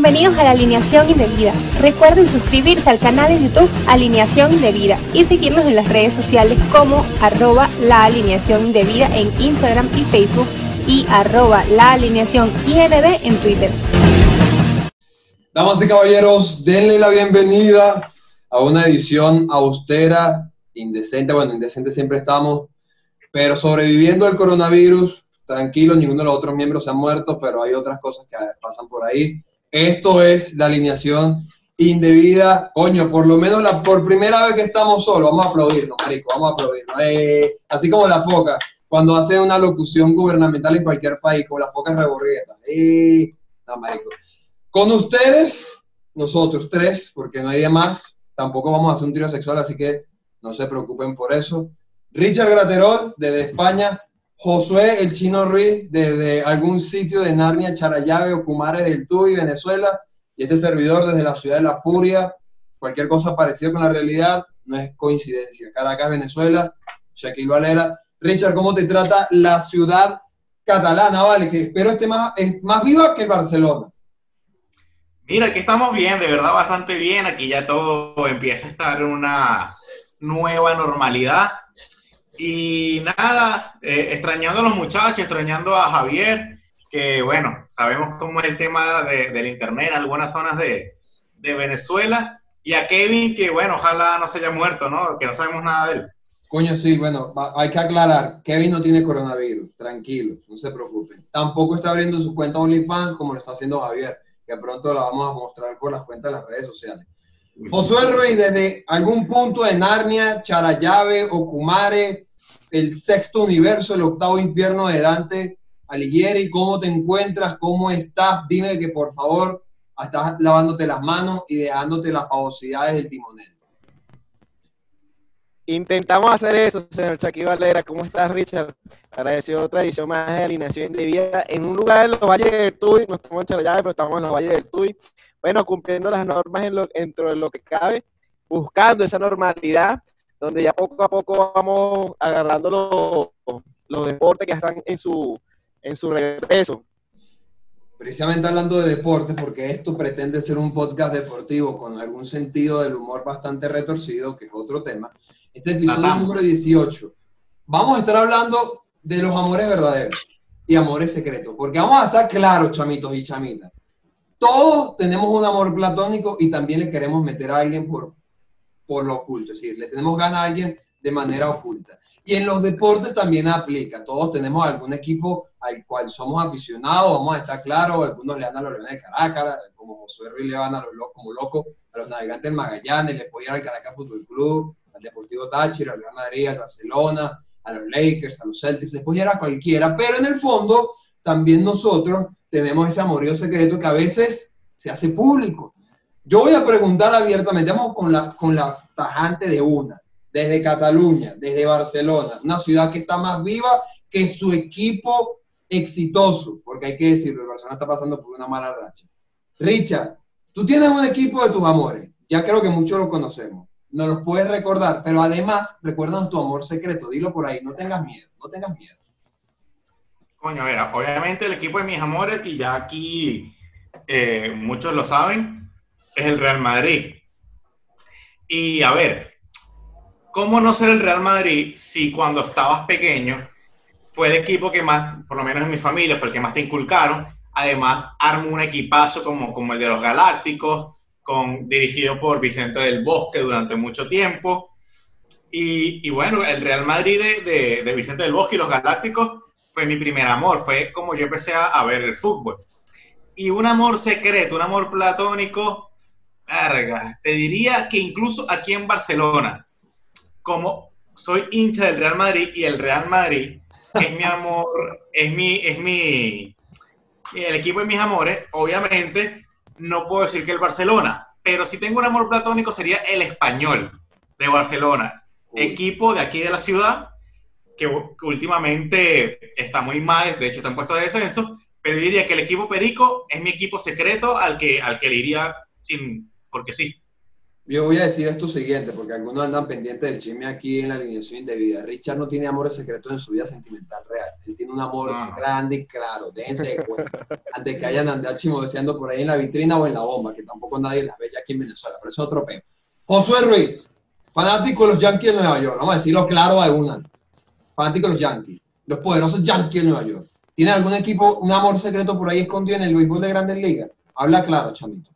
Bienvenidos a la Alineación Indebida. Recuerden suscribirse al canal de YouTube Alineación Indebida y seguirnos en las redes sociales como arroba la alineación indebida en Instagram y Facebook y arroba la alineación IND en Twitter. Damas y caballeros, denle la bienvenida a una edición austera, indecente. Bueno, indecente siempre estamos, pero sobreviviendo al coronavirus, tranquilo, ninguno de los otros miembros se han muerto, pero hay otras cosas que pasan por ahí. Esto es la alineación indebida. Coño, por lo menos la, por primera vez que estamos solos, vamos a aplaudirnos, marico, vamos a aplaudirnos. Eh, así como la foca, cuando hace una locución gubernamental en cualquier país, como la foca reborrieta. Eh, no, marico. Con ustedes, nosotros tres, porque no hay más, tampoco vamos a hacer un tiro sexual, así que no se preocupen por eso. Richard Graterol, desde España. Josué el Chino Ruiz, desde algún sitio de Narnia, Charayave o Cumares del Tuy, Venezuela. Y este servidor desde la ciudad de La Furia. Cualquier cosa parecida con la realidad no es coincidencia. Caracas, Venezuela. Shaquille Valera. Richard, ¿cómo te trata la ciudad catalana? Vale, que espero esté más, es más viva que el Barcelona. Mira, aquí estamos bien, de verdad bastante bien. Aquí ya todo empieza a estar en una nueva normalidad. Y nada, eh, extrañando a los muchachos, extrañando a Javier, que bueno, sabemos cómo es el tema de, del Internet en algunas zonas de, de, Venezuela. Y a Kevin, que bueno, ojalá no se haya muerto, ¿no? Que no sabemos nada de él. Coño, sí, bueno, hay que aclarar, Kevin no tiene coronavirus, tranquilo, no se preocupen. Tampoco está abriendo su cuenta OnlyFans como lo está haciendo Javier que pronto la vamos a mostrar por las cuentas de las redes sociales. Josué Ruiz, desde algún punto de Narnia, Charayave, Okumare, el sexto universo, el octavo infierno de Dante Alighieri, ¿cómo te encuentras? ¿Cómo estás? Dime que por favor estás lavándote las manos y dejándote las pavosidades del timonel. Intentamos hacer eso, señor Chucky Valera. ¿Cómo estás, Richard? Agradecido otra edición más de alineación indebida en un lugar en los valles del Tuy. No estamos en Charallave, pero estamos en los valles del Tuy. Bueno, cumpliendo las normas dentro de lo que cabe, buscando esa normalidad, donde ya poco a poco vamos agarrando los, los deportes que están en su, en su regreso. Precisamente hablando de deportes, porque esto pretende ser un podcast deportivo con algún sentido del humor bastante retorcido, que es otro tema. Este episodio número 18. Vamos a estar hablando de los amores verdaderos y amores secretos, porque vamos a estar claros, chamitos y chamitas. Todos tenemos un amor platónico y también le queremos meter a alguien por, por lo oculto, es decir, le tenemos ganas a alguien de manera oculta. Y en los deportes también aplica. Todos tenemos algún equipo al cual somos aficionados, vamos a estar claros. Algunos le dan a los Leones de Caracas, como José Ruiz le van a los locos, como loco, a los navegantes del Magallanes, le apoyan al Caracas Fútbol Club, al Deportivo Táchira, al Real Madrid, al Barcelona, a los Lakers, a los Celtics, después ya era cualquiera, pero en el fondo también nosotros tenemos ese amorío secreto que a veces se hace público. Yo voy a preguntar abiertamente, vamos con la, con la tajante de una, desde Cataluña, desde Barcelona, una ciudad que está más viva que su equipo exitoso, porque hay que decirlo, el Barcelona está pasando por una mala racha. Richard, tú tienes un equipo de tus amores, ya creo que muchos lo conocemos no los puedes recordar, pero además recuerdan tu amor secreto. Dilo por ahí, no tengas miedo, no tengas miedo. Coño, a ver, obviamente el equipo de mis amores, y ya aquí eh, muchos lo saben, es el Real Madrid. Y a ver, ¿cómo no ser el Real Madrid si cuando estabas pequeño fue el equipo que más, por lo menos en mi familia, fue el que más te inculcaron? Además, armó un equipazo como, como el de los Galácticos, dirigido por Vicente del Bosque durante mucho tiempo. Y, bueno, el Real Madrid de, de, Vicente del Bosque y los Galácticos fue mi primer amor, fue como yo empecé a, ver el fútbol. Y un amor secreto, un amor platónico, verga, te diría que incluso aquí en Barcelona, como soy hincha del Real Madrid y el Real Madrid es mi amor, es mi, es mi, el equipo de mis amores, obviamente no puedo decir que el Barcelona, pero si tengo un amor platónico sería el español de Barcelona, equipo de aquí de la ciudad, que, últimamente está muy mal, de hecho está en puesto de descenso, pero diría que el equipo Perico es mi equipo secreto al que, al que le iría sin, porque sí. Yo voy a decir esto siguiente, porque algunos andan pendientes del chisme aquí en la alineación indebida. Richard no tiene amores secretos en su vida sentimental real. Él tiene un amor grande y claro. Déjense de cuenta. Antes que hayan andado deseando por ahí en la vitrina o en la bomba, que tampoco nadie las ve ya aquí en Venezuela. Pero eso es otro peo. Josué Ruiz, fanático de los Yankees de Nueva York. Vamos a decirlo claro a alguna. Fanático de los Yankees. Los poderosos Yankees de Nueva York. ¿Tiene algún equipo, un amor secreto por ahí escondido en el béisbol de Grandes Ligas? Habla claro, chamito.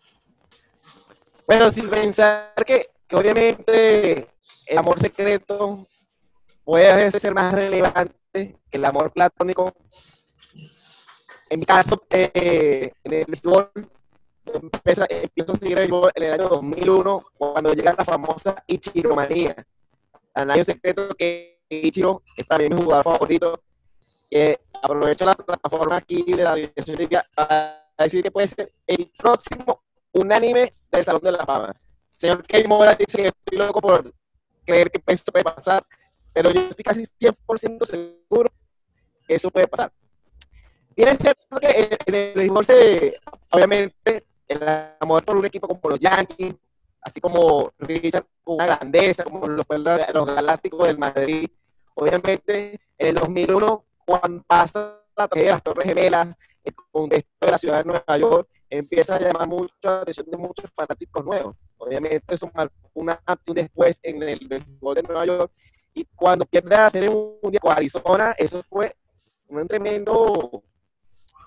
Bueno, sin pensar que, obviamente el amor secreto puede a veces ser más relevante que el amor platónico. En mi caso, eh, en el fútbol, empiezo a seguir el en el año 2001, cuando llega la famosa Ichiro Manía. A nadie secreto que Ichiro es también mi jugador favorito. aprovecho la plataforma aquí de la Dirección para decir que puede ser el próximo unánime del Salón de la Fama. Señor Key Mora dice que estoy loco por creer que esto puede pasar, pero yo estoy casi 100% seguro que eso puede pasar. Tiene cierto que en el béisbol obviamente, el amor por un equipo como los Yankees, así como Richard una grandeza, como lo fue los Galácticos del Madrid, obviamente en el 2001, cuando pasa la tragedia de las Torres Gemelas, el contexto de la ciudad de Nueva York, empieza a llamar mucho la atención de muchos fanáticos nuevos. Obviamente eso marcó una antes después en el béisbol de Nueva York. Y cuando pierde a hacer un día con Arizona, eso fue un tremendo,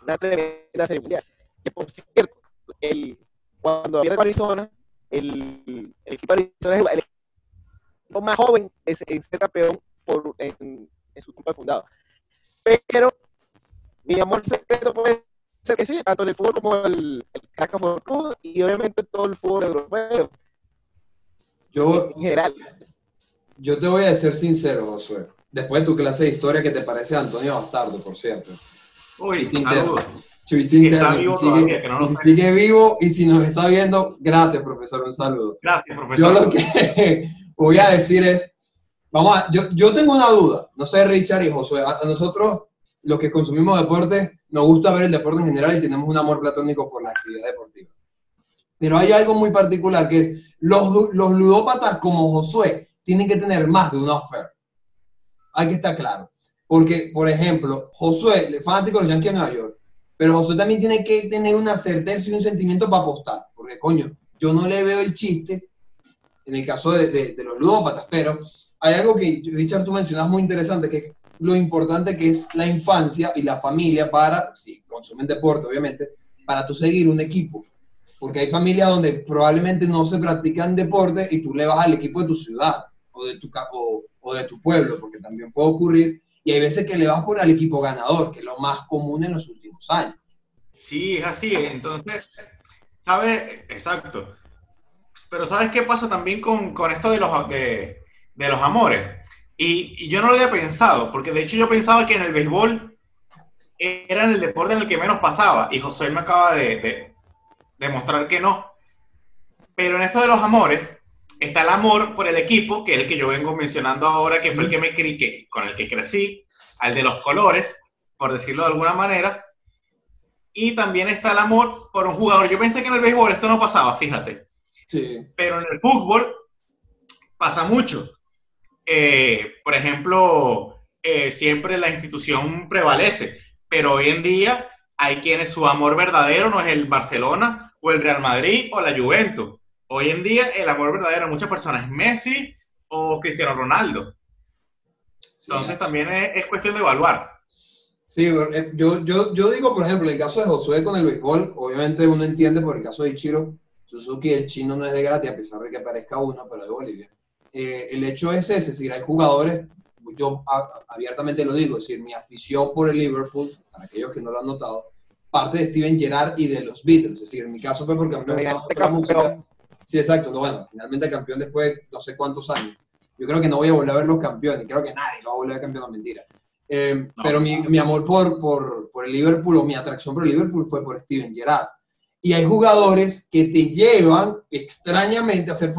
una tremenda serie mundial. Que por cierto, el, cuando pierde con Arizona, el, equipo de Arizona es el equipo más joven en ser campeón por, en, su fundado. Pero mi amor secreto puede que sí, tanto en el fútbol como el, el caca y obviamente todo el fútbol europeo. Yo, en general. Yo te voy a ser sincero, Josué. Después de tu clase de historia que te parece Antonio Bastardo, por cierto. Uy, saludos. Está vivo sigue, que no lo sigue vivo y si nos está viendo, gracias, profesor, un saludo. Gracias, profesor. Yo lo que voy a decir es, vamos a, yo, yo tengo una duda, no sé, Richard y Josué, a nosotros los que consumimos deporte, nos gusta ver el deporte en general y tenemos un amor platónico por la actividad deportiva. Pero hay algo muy particular que los, los ludópatas como Josué tienen que tener más de una oferta. Hay que estar claro. Porque, por ejemplo, Josué, el fanático de los Yankees de Nueva York, pero Josué también tiene que tener una certeza y un sentimiento para apostar. Porque, coño, yo no le veo el chiste en el caso de los ludópatas, pero hay algo que, Richard, tú mencionas muy interesante, que lo importante que es la infancia y la familia para, si consumen deporte, obviamente, para tú seguir un equipo. Porque hay familias donde probablemente no se practican deporte y tú le vas al equipo de tu ciudad o de tu, o, o de tu pueblo, porque también puede ocurrir. Y hay veces que le vas por el equipo ganador, que es lo más común en los últimos años. Sí, es así. Entonces, ¿sabes? Exacto. Pero ¿sabes qué pasa también con, con esto de los, de, de los amores? Y, yo no lo había pensado, porque de hecho yo pensaba que en el béisbol era el deporte en el que menos pasaba, y José me acaba de, demostrar que no. Pero en esto de los amores, está el amor por el equipo, que es el que yo vengo mencionando ahora, que fue el que me crié, con el que crecí, al de los colores, por decirlo de alguna manera. Y también está el amor por un jugador. Yo pensé que en el béisbol esto no pasaba, fíjate. Sí. Pero en el fútbol pasa mucho. Eh, por ejemplo, eh, siempre la institución prevalece, pero hoy en día hay quienes su amor verdadero no es el Barcelona o el Real Madrid o la Juventus. Hoy en día el amor verdadero de muchas personas es Messi o Cristiano Ronaldo. Entonces también es, cuestión de evaluar. Sí, eh, yo, yo, yo digo, por ejemplo, el caso de Josué con el béisbol, obviamente uno entiende por el caso de Ichiro Suzuki, el chino no es de gratis, a pesar de que aparezca uno, pero de Bolivia. Eh, el hecho es ese, es decir, hay jugadores, yo abiertamente lo digo, es decir, mi afición por el Liverpool, para aquellos que no lo han notado, parte de Steven Gerrard y de los Beatles, es decir, en mi caso fue porque a mí me la música. Sí, exacto, no, bueno, finalmente campeón después de no sé cuántos años. Yo creo que no voy a volver a ver los campeones, creo que nadie lo va a volver a ver campeón, mentira. Eh, pero mi, mi, amor por, por, por el Liverpool o mi atracción por el Liverpool fue por Steven Gerrard. Y hay jugadores que te llevan extrañamente a, hacer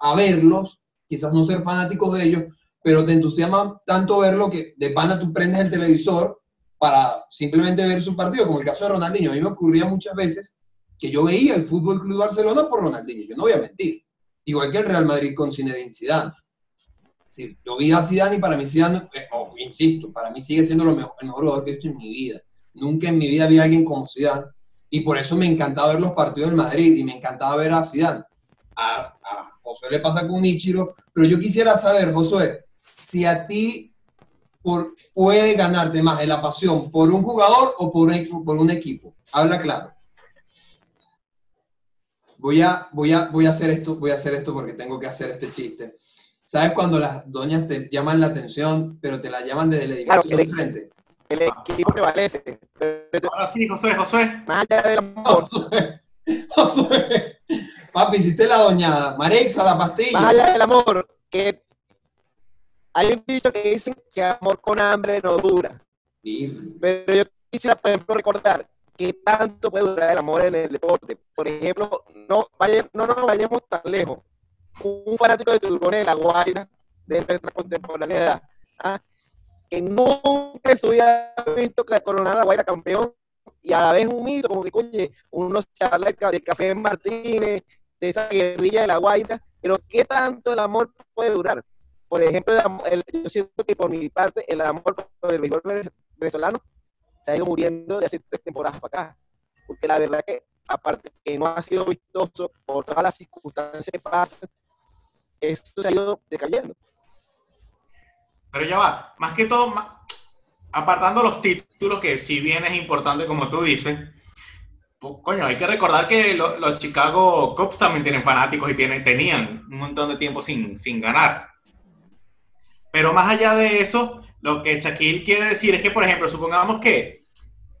a verlos quizás no ser fanáticos de ellos, pero te entusiasma tanto verlo que de pana tú prendes el televisor para simplemente ver su partido, como el caso de Ronaldinho. A mí me ocurría muchas veces que yo veía el Fútbol Club Barcelona por Ronaldinho, yo no voy a mentir. igual que el Real Madrid con Zinedine Zidane. Es yo vi a Zidane y para mí Zidane, eh, insisto, para mí sigue siendo lo mejor, el mejor jugador que he visto en mi vida. Nunca en mi vida vi a alguien como Zidane y por eso me encantaba ver los partidos del Madrid y me encantaba ver a Zidane. Josué le pasa con Ichiro, pero yo quisiera saber, Josué, si a ti por, puede ganarte más en la pasión por un jugador o por un, por un equipo. Habla claro. Voy a, voy, a, voy a hacer esto, voy a hacer esto porque tengo que hacer este chiste. ¿Sabes cuando las doñas te llaman la atención, pero te la llaman desde el edificio claro, de frente? El equipo prevalece. Ahora sí, José, José. Más allá del amor. Josué, Josué. Papi, hiciste la doñada. Marexa, la pastilla. Más allá del amor, que hay un dicho que dicen que amor con hambre no dura. Sí. Pero yo quisiera, por ejemplo, recordar que tanto puede durar el amor en el deporte. Por ejemplo, no, vaya, no nos vayamos tan lejos. Un fanático de Turbone de la Guaira, de nuestra contemporaneidad, ¿ah? que nunca en su vida ha visto que coronar la Guaira campeón y a la vez un mito, como que, oye, uno se habla del café en Martínez, de esa guerrilla de la Guaira, pero ¿qué tanto el amor puede durar? Por ejemplo, yo siento que por mi parte el amor por el béisbol venezolano se ha ido muriendo de hace tres temporadas para acá. Porque la verdad que, aparte que no ha sido vistoso por todas las circunstancias que pasan, esto se ha ido decayendo. Pero ya va, más que todo, apartando los títulos, que si bien es importante como tú dices, coño, hay que recordar que los Chicago Cubs también tienen fanáticos y tienen, tenían un montón de tiempo sin, sin ganar. Pero más allá de eso, lo que Shaquille quiere decir es que, por ejemplo, supongamos que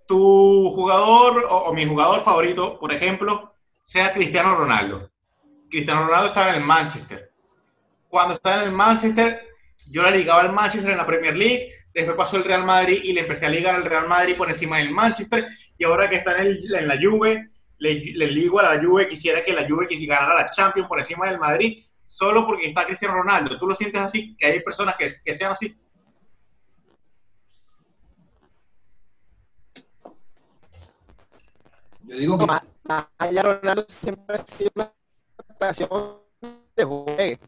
tu jugador o, mi jugador favorito, por ejemplo, sea Cristiano Ronaldo. Cristiano Ronaldo estaba en el Manchester. Cuando estaba en el Manchester, yo le ligaba al Manchester en la Premier League, después pasó el Real Madrid y le empecé a ligar al Real Madrid por encima del Manchester, y ahora que está en, en la Juve, le, le, ligo a la Juve, quisiera que la Juve quisiera ganara la Champions por encima del Madrid, solo porque está Cristiano Ronaldo. ¿Tú lo sientes así? ¿Que hay personas que, que sean así? Yo digo que... Allá Ronaldo siempre ha sido una relación de juegue.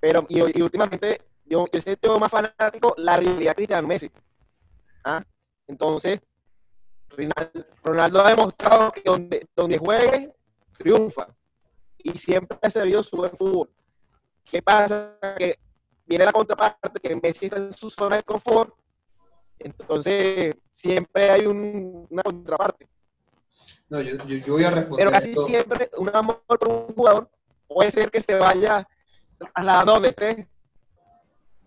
Pero, y, y, últimamente, yo, yo siento más fanático la realidad Cristiano Messi. ¿Ah? Entonces, Ronaldo ha demostrado que donde, donde juegue, triunfa y siempre ha servido su buen fútbol. ¿Qué pasa? Que viene la contraparte, que Messi está en su zona de confort, entonces siempre hay un, una contraparte. No, yo, yo, yo, voy a responder. Pero casi esto. siempre un amor por un jugador puede ser que se vaya a la donde esté.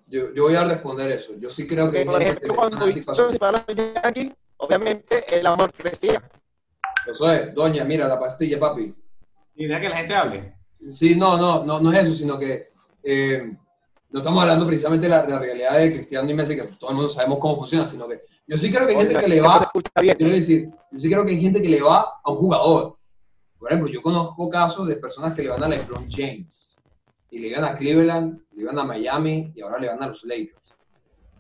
Yo, yo voy a responder eso. Yo sí creo que. Por ejemplo, cuando Víctor se para aquí, obviamente el amor crecía. Eso es, doña, mira la pastilla, papi. Y deja que la gente hable. Sí, no, no, no, no es eso, sino que eh, no estamos hablando precisamente de la, de la, realidad de Cristiano y Messi, que todo el mundo sabemos cómo funciona, sino que yo sí creo que hay gente que le va, quiero decir, yo sí creo que hay gente que le va a un jugador. Por ejemplo, yo conozco casos de personas que le van a LeBron James, y le iban a Cleveland, le iban a Miami, y ahora le van a los Lakers.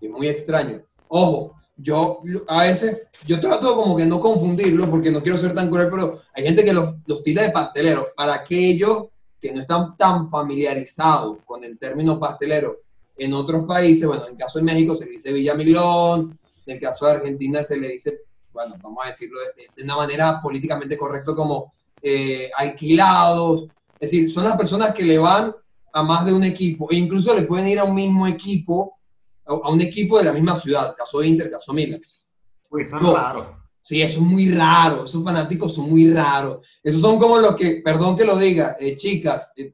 Es muy extraño. Ojo, yo a veces, yo trato como que no confundirlo porque no quiero ser tan cruel, pero hay gente que los, los tira de pastelero. Para aquellos que no están tan familiarizados con el término pastelero en otros países, bueno, en el caso de México se le dice Villamilón, en el caso de Argentina se le dice, bueno, vamos a decirlo de, de una manera políticamente correcta como eh, alquilados. Es decir, son las personas que le van a más de un equipo e incluso le pueden ir a un mismo equipo a un equipo de la misma ciudad, caso Inter, caso Milan. Uy, eso es no, raro. Sí, eso es muy raro, esos fanáticos son muy raros. Esos son como los que, perdón que lo diga, eh, chicas, eh,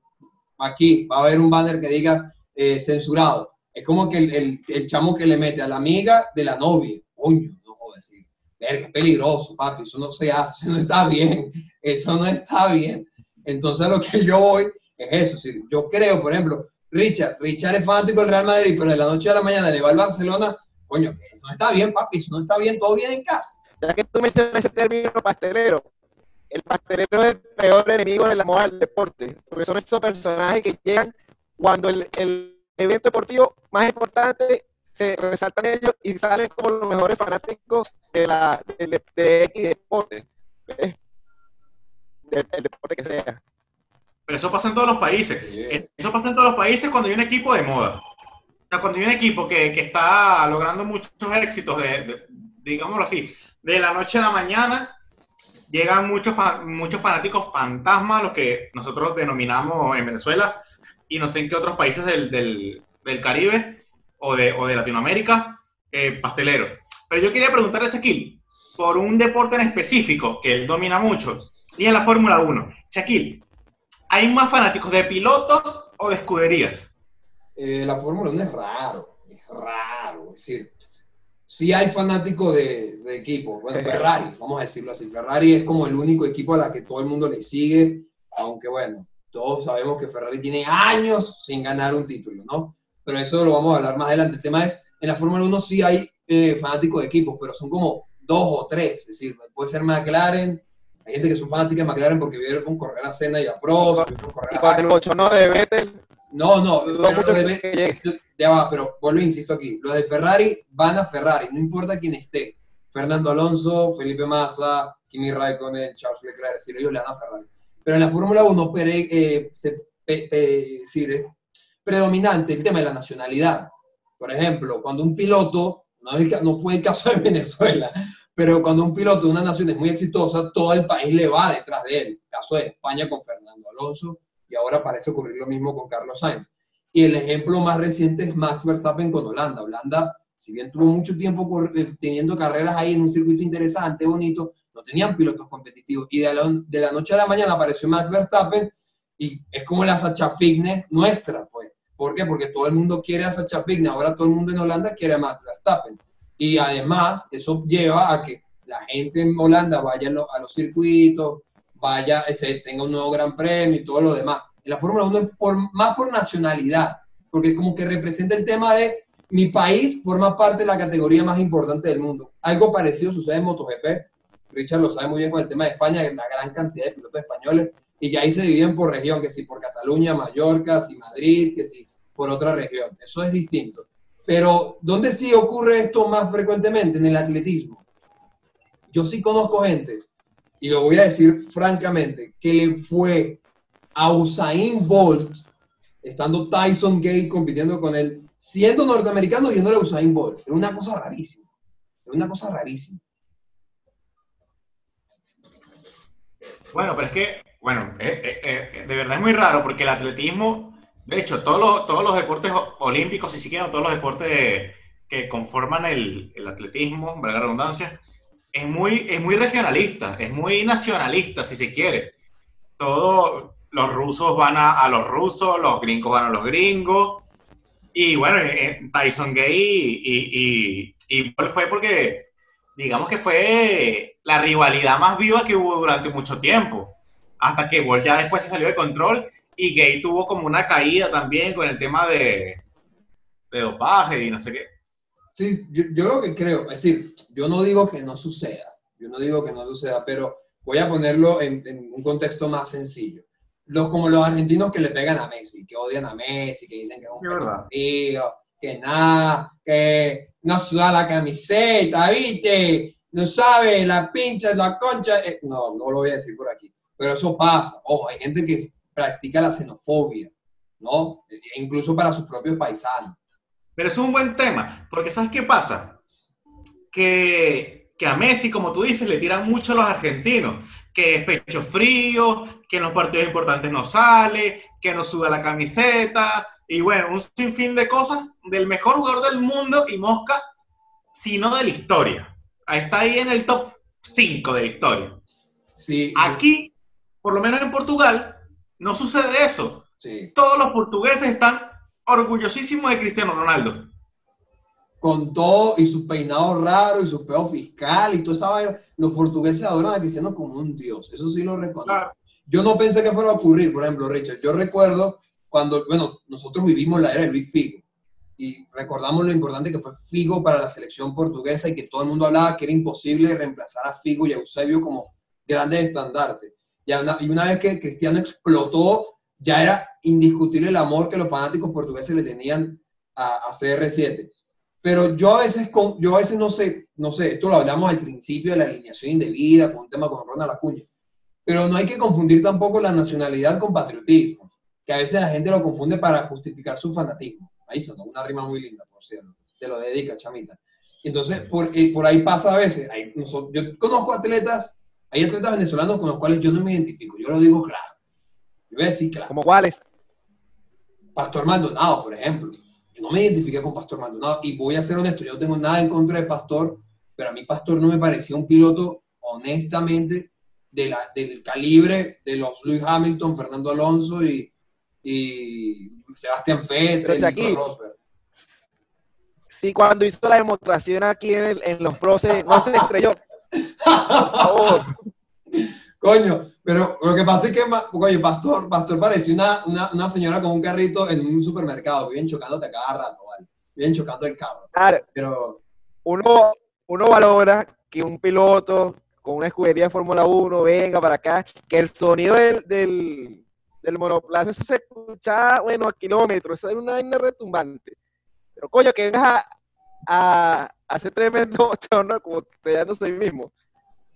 aquí va a haber un banner que diga eh, censurado. Es como que el, el, el, chamo que le mete a la amiga de la novia. Coño, no puedo decir. Verga, es peligroso, papi, eso no se hace, eso no está bien, eso no está bien. Entonces lo que yo voy es eso, sí. yo creo, por ejemplo, Richard, Richard es fanático del Real Madrid, pero de la noche a la mañana le va al Barcelona, coño, eso no está bien, papi, eso no está bien, todo bien en casa. Ya que tú mencionas ese término pastelero, el pastelero es el peor enemigo de la moda del deporte, porque son esos personajes que llegan cuando el, el evento deportivo más importante se resaltan ellos y salen como los mejores fanáticos de la de, de, deporte, ¿ves? Del, del deporte que sea. Pero eso pasa en todos los países. Eso pasa en todos los países cuando hay un equipo de moda. O sea, cuando hay un equipo que, que está logrando muchos éxitos, de, digámoslo así, de la noche a la mañana, llegan muchos, muchos fanáticos fantasmas, los que nosotros denominamos en Venezuela, y no sé en qué otros países del, del, del Caribe o de, o de Latinoamérica, eh, pastelero. Pero yo quería preguntarle a Shaquille por un deporte en específico que él domina mucho, y es la Fórmula 1. Shaquille, ¿hay más fanáticos de pilotos o de escuderías? Eh, la Fórmula 1 es raro, es raro. Es decir, sí hay fanáticos de, de equipos. Bueno, Ferrari, vamos a decirlo así. Ferrari es como el único equipo a la que todo el mundo le sigue, aunque bueno, todos sabemos que Ferrari tiene años sin ganar un título, ¿no? Pero eso lo vamos a hablar más adelante. El tema es, en la Fórmula 1 sí hay eh, fanáticos de equipos, pero son como dos o tres. Es decir, puede ser McLaren, hay gente que son fanáticos de McLaren porque vieron correr a Senna y a Prost, vieron correr a el 8 no de Vettel. No, no, ya va, pero vuelvo insisto aquí. Los de Ferrari van a Ferrari, no importa quién esté. Fernando Alonso, Felipe Massa, Kimi Raikkonen, Charles Leclerc, si ellos le dan a Ferrari. Pero en la Fórmula 1 eh, se, es predominante el tema de la nacionalidad. Por ejemplo, cuando un piloto, no, no fue el caso de Venezuela, pero cuando un piloto de una nación es muy exitosa, todo el país le va detrás de él. El caso de España con Fernando Alonso, y ahora parece ocurrir lo mismo con Carlos Sainz. Y el ejemplo más reciente es Max Verstappen con Holanda. Holanda, si bien tuvo mucho tiempo eh, teniendo carreras ahí en un circuito interesante, bonito, no tenían pilotos competitivos. Y de la, noche a la mañana apareció Max Verstappen y es como la Sacha Fitness nuestra, pues. ¿Por qué? Porque todo el mundo quiere a Sacha Fitness. Ahora todo el mundo en Holanda quiere a Max Verstappen. Y además, eso lleva a que la gente en Holanda vaya a los circuitos, vaya, tenga un nuevo gran premio y todo lo demás. En la Fórmula 1 es por, más por nacionalidad, porque es como que representa el tema de mi país forma parte de la categoría más importante del mundo. Algo parecido sucede en MotoGP. Richard lo sabe muy bien con el tema de España, la gran cantidad de pilotos españoles, y ya ahí se dividen por región, que si por Cataluña, Mallorca, si Madrid, que si por otra región. Eso es distinto. Pero, ¿dónde sí ocurre esto más frecuentemente? En el atletismo. Yo sí conozco gente y lo voy a decir francamente, que le fue a Usain Bolt, estando Tyson Gay compitiendo con él, siendo norteamericano yéndole a Usain Bolt. Era una cosa rarísima. Era una cosa rarísima. Bueno, pero es que, bueno, eh, eh, eh, de verdad es muy raro porque el atletismo, de hecho, todos los, todos los deportes olímpicos, si siquiera todos los deportes que conforman el, el atletismo, valga la redundancia, es muy, es muy regionalista, es muy nacionalista, si se quiere. Todos los rusos van a, los rusos, los gringos van a los gringos. Y bueno, eh, eh, Tyson Gay y, y, fue porque, digamos que fue la rivalidad más viva que hubo durante mucho tiempo. Hasta que Bolt ya después se salió de control y Gay tuvo como una caída también con el tema de, de dopaje y no sé qué. Sí, yo, lo que creo, es decir, yo no digo que no suceda, yo no digo que no suceda, pero voy a ponerlo en, un contexto más sencillo. Los, como los argentinos que le pegan a Messi, que odian a Messi, que dicen que es un tío, que nada, que no suda la camiseta, ¿viste? No sabe, la pincha, la concha. Eh, no, no lo voy a decir por aquí. Pero eso pasa. Ojo, hay gente que practica la xenofobia, ¿no? E incluso para sus propios paisanos. Pero es un buen tema, porque ¿sabes qué pasa? Que, que a Messi, como tú dices, le tiran mucho los argentinos, que es pecho frío, que en los partidos importantes no sale, que no suda la camiseta, y bueno, un sinfín de cosas del mejor jugador del mundo y Mosca, sino de la historia. Está ahí en el top 5 de la historia. Sí. Aquí, por lo menos en Portugal, no sucede eso. Sí. Todos los portugueses están orgullosísimo de Cristiano Ronaldo. Con todo y sus peinados raros y su peo fiscal y toda esa vaina, los portugueses adoran a Cristiano como un dios. Eso sí lo reconozco. Yo no pensé que fuera a ocurrir, por ejemplo, Richard. Yo recuerdo cuando, bueno, nosotros vivimos la era de Luis Figo y recordamos lo importante que fue Figo para la selección portuguesa y que todo el mundo hablaba que era imposible reemplazar a Figo y a Eusebio como grandes estandartes. Y una, vez que Cristiano explotó, ya era indiscutible el amor que los fanáticos portugueses le tenían a, CR7. Pero yo a veces, con, yo a veces no sé, no sé, esto lo hablamos al principio de la alineación indebida, con un tema con Ronald Acuña. pero no hay que confundir tampoco la nacionalidad con patriotismo, que a veces la gente lo confunde para justificar su fanatismo. Ahí sonó una rima muy linda, por cierto. Te lo dedica, chamita. Entonces, por, eh, por ahí pasa a veces. yo conozco atletas, hay atletas venezolanos con los cuales yo no me identifico. Yo lo digo claro. Yo voy a decir claro. ¿Como cuáles? Pastor Maldonado, por ejemplo. Yo no me identifiqué con Pastor Maldonado. Y voy a ser honesto, yo no tengo nada en contra de Pastor, pero a mí Pastor no me parecía un piloto, honestamente, de la, del calibre de los Luis Hamilton, Fernando Alonso y, y Sebastián Vettel, aquí, Rosberg. Sí, cuando hizo la demostración aquí en, en los pros, no se estrelló. Por favor. Coño, pero lo que pasa es que, coño, Pastor, Pastor parecía una, una, una, señora con un carrito en un supermercado, bien chocándote cada rato, ¿vale? Bien chocando el carro. Claro. Pero... Uno, uno valora que un piloto con una escudería de Fórmula 1 venga para acá, que el sonido del, del, del monoplaza se escuchaba, bueno, a kilómetros, eso es una vaina retumbante. Pero coño, que vengas a, a, hacer tremendo chorro como creándose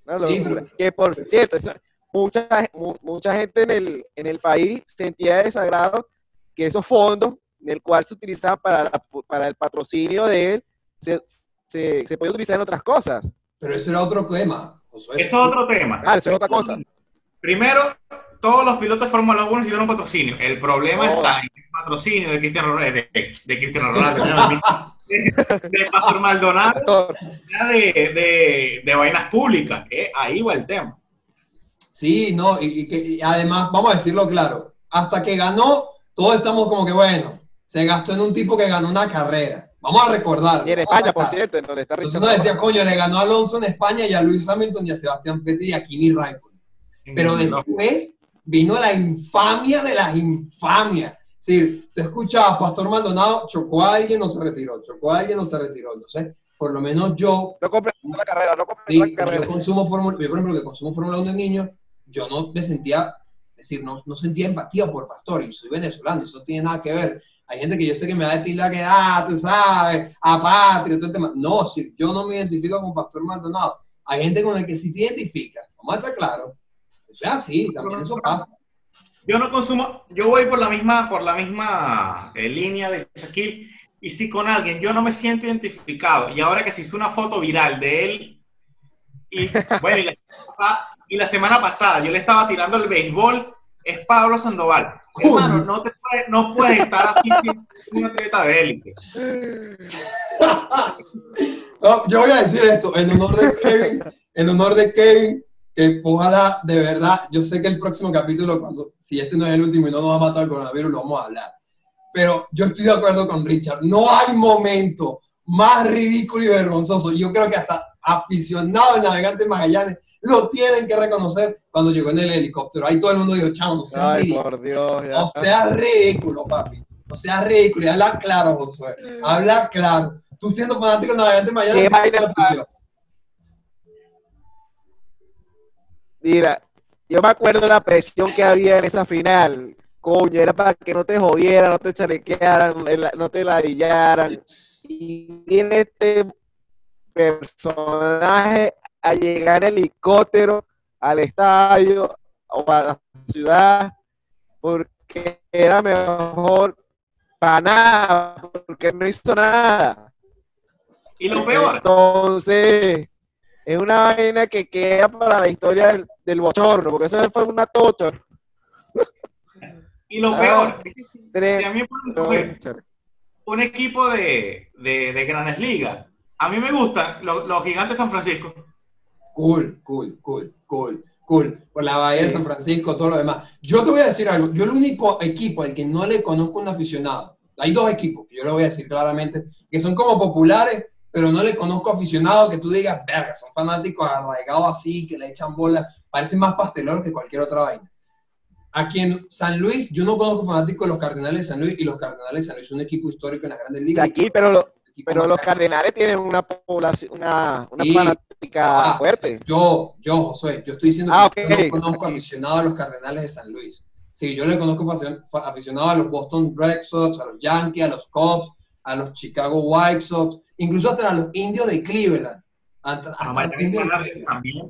ahí mismo. Que por cierto, mucha, mucha gente en el, en el país sentía desagrado que esos fondos, en el cual se utilizaban para, para el patrocinio de él, se, se, se podía utilizar en otras cosas. Pero ese era otro tema. Eso es otro tema. Ah, eso es otra cosa. Primero, todos los pilotos de Fórmula 1 necesitan un patrocinio. El problema está en el patrocinio de Cristiano Ronaldo, de, de Cristiano Ronaldo, de, Pastor Maldonado, de, de, de, vainas públicas. Eh, ahí va el tema. Sí, no, y, y, además, vamos a decirlo claro, hasta que ganó, todos estamos como que, bueno, se gastó en un tipo que ganó una carrera. Vamos a recordar. Y en España, por cierto, donde está Entonces uno decía, coño, le ganó a Alonso en España y a Luis Hamilton y a Sebastián Vettel y a Kimi Raikkonen. Pero después vino la infamia de las infamias. Es decir, tú escuchabas, Pastor Maldonado chocó a alguien o se retiró, chocó a alguien o se retiró. Entonces, por lo menos yo... No compré la carrera, no compré la carrera. Yo consumo Fórmula, yo por ejemplo, que consumo Fórmula 1 de niño, yo no me sentía, es decir, no, no sentía empatía por Pastor, y soy venezolano, eso no tiene nada que ver. Hay gente que yo sé que me da de tilda que, ah, tú sabes, apatria, todo el tema. No, si yo no me identifico con Pastor Maldonado. Hay gente con la que sí te identifica. Vamos a estar claros. Sea, sí, también eso pasa. Yo no consumo, yo voy por la misma, por la misma eh, línea de Shaquille. Y si con alguien yo no me siento identificado, y ahora que se hizo una foto viral de él, y bueno, y la, y la semana pasada yo le estaba tirando el béisbol, es Pablo Sandoval. Hermano, no, te puedes, no puedes estar así un atleta de élite. No, yo voy a decir esto en honor de Kevin, en honor de Kevin, que ojalá de verdad, yo sé que el próximo capítulo, cuando si este no es el último y no nos va a matar el coronavirus, lo vamos a hablar. Pero yo estoy de acuerdo con Richard, no hay momento más ridículo y vergonzoso. Yo creo que hasta aficionados de Navegantes Magallanes lo tienen que reconocer cuando llegó en el helicóptero. Ahí todo el mundo dijo, chamo, no seas ridículo. no seas ridículo, papi. No seas ridículo. Y habla claro, Josué. Habla claro. Tú siendo fanático de Navegantes Magallanes, Mira, yo me acuerdo de la presión que había en esa final. Coño, era para que no te jodieran, no te chalequearan, no te ladillaran. Y viene este personaje a llegar en helicóptero al estadio o a la ciudad porque era mejor para nada, porque no hizo nada. Y lo peor. Entonces, es una vaina que queda para la historia del, del bochorno, porque eso fue una tocha. Y lo ah, peor, a mí un equipo de, de, de, grandes ligas. A mí me gustan los, los, gigantes de San Francisco. Cool, cool, cool, cool, cool. Por la Bahía de San Francisco, todo lo demás. Yo te voy a decir algo. Yo el único equipo al que no le conozco un aficionado, hay dos equipos que yo lo voy a decir claramente, que son como populares, pero no le conozco aficionado que tú digas, verga, son fanáticos arraigados así, que le echan bola, parecen más pastelor que cualquier otra vaina. Aquí en San Luis, yo no conozco fanáticos de los Cardenales de San Luis y los Cardenales de San Luis son un equipo histórico en las grandes ligas. Aquí, pero, pero los Cardenales tienen una población, una, una fanática ah, fuerte. Yo, yo, José, yo estoy diciendo ah, que yo no conozco aficionado a los Cardenales de San Luis. Sí, yo le conozco aficionado a los Boston Red Sox, a los Yankees, a los Cubs, a los Chicago White Sox, incluso hasta a los indios de Cleveland. Hasta, hasta los indios de Cleveland. También,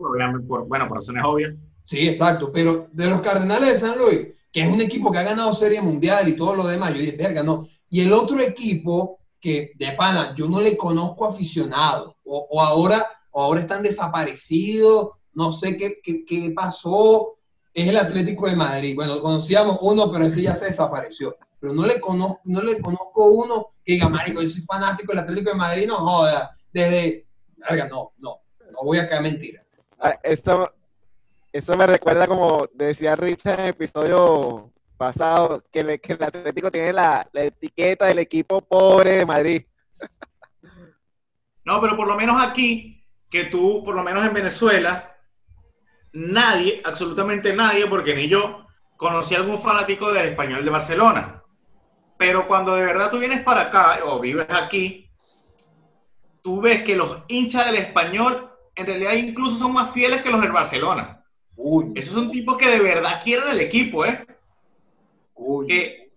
por, bueno, por razones obvias. Sí, exacto, pero de los Cardenales de San Luis, que es un equipo que ha ganado Serie Mundial y todo lo demás, yo dije, verga, no. Y el otro equipo que, de pana, yo no le conozco aficionado, o, ahora, o ahora están desaparecidos, no sé qué, qué, qué pasó, es el Atlético de Madrid. Bueno, conocíamos uno, pero ese ya se desapareció. Pero no le conozco, no le conozco uno que diga, marico, yo soy fanático del Atlético de Madrid, no joda, desde, verga, no, no, no voy a caer mentira. Ah, eso, eso me recuerda como decía Richard en el episodio pasado, que, el Atlético tiene la, etiqueta del equipo pobre de Madrid. No, pero por lo menos aquí, que tú, por lo menos en Venezuela, nadie, absolutamente nadie, porque ni yo, conocí a algún fanático del español de Barcelona. Pero cuando de verdad tú vienes para acá o vives aquí, tú ves que los hinchas del español en realidad incluso son más fieles que los del Barcelona. Esos son tipos que de verdad quieren el equipo, ¿eh? Que,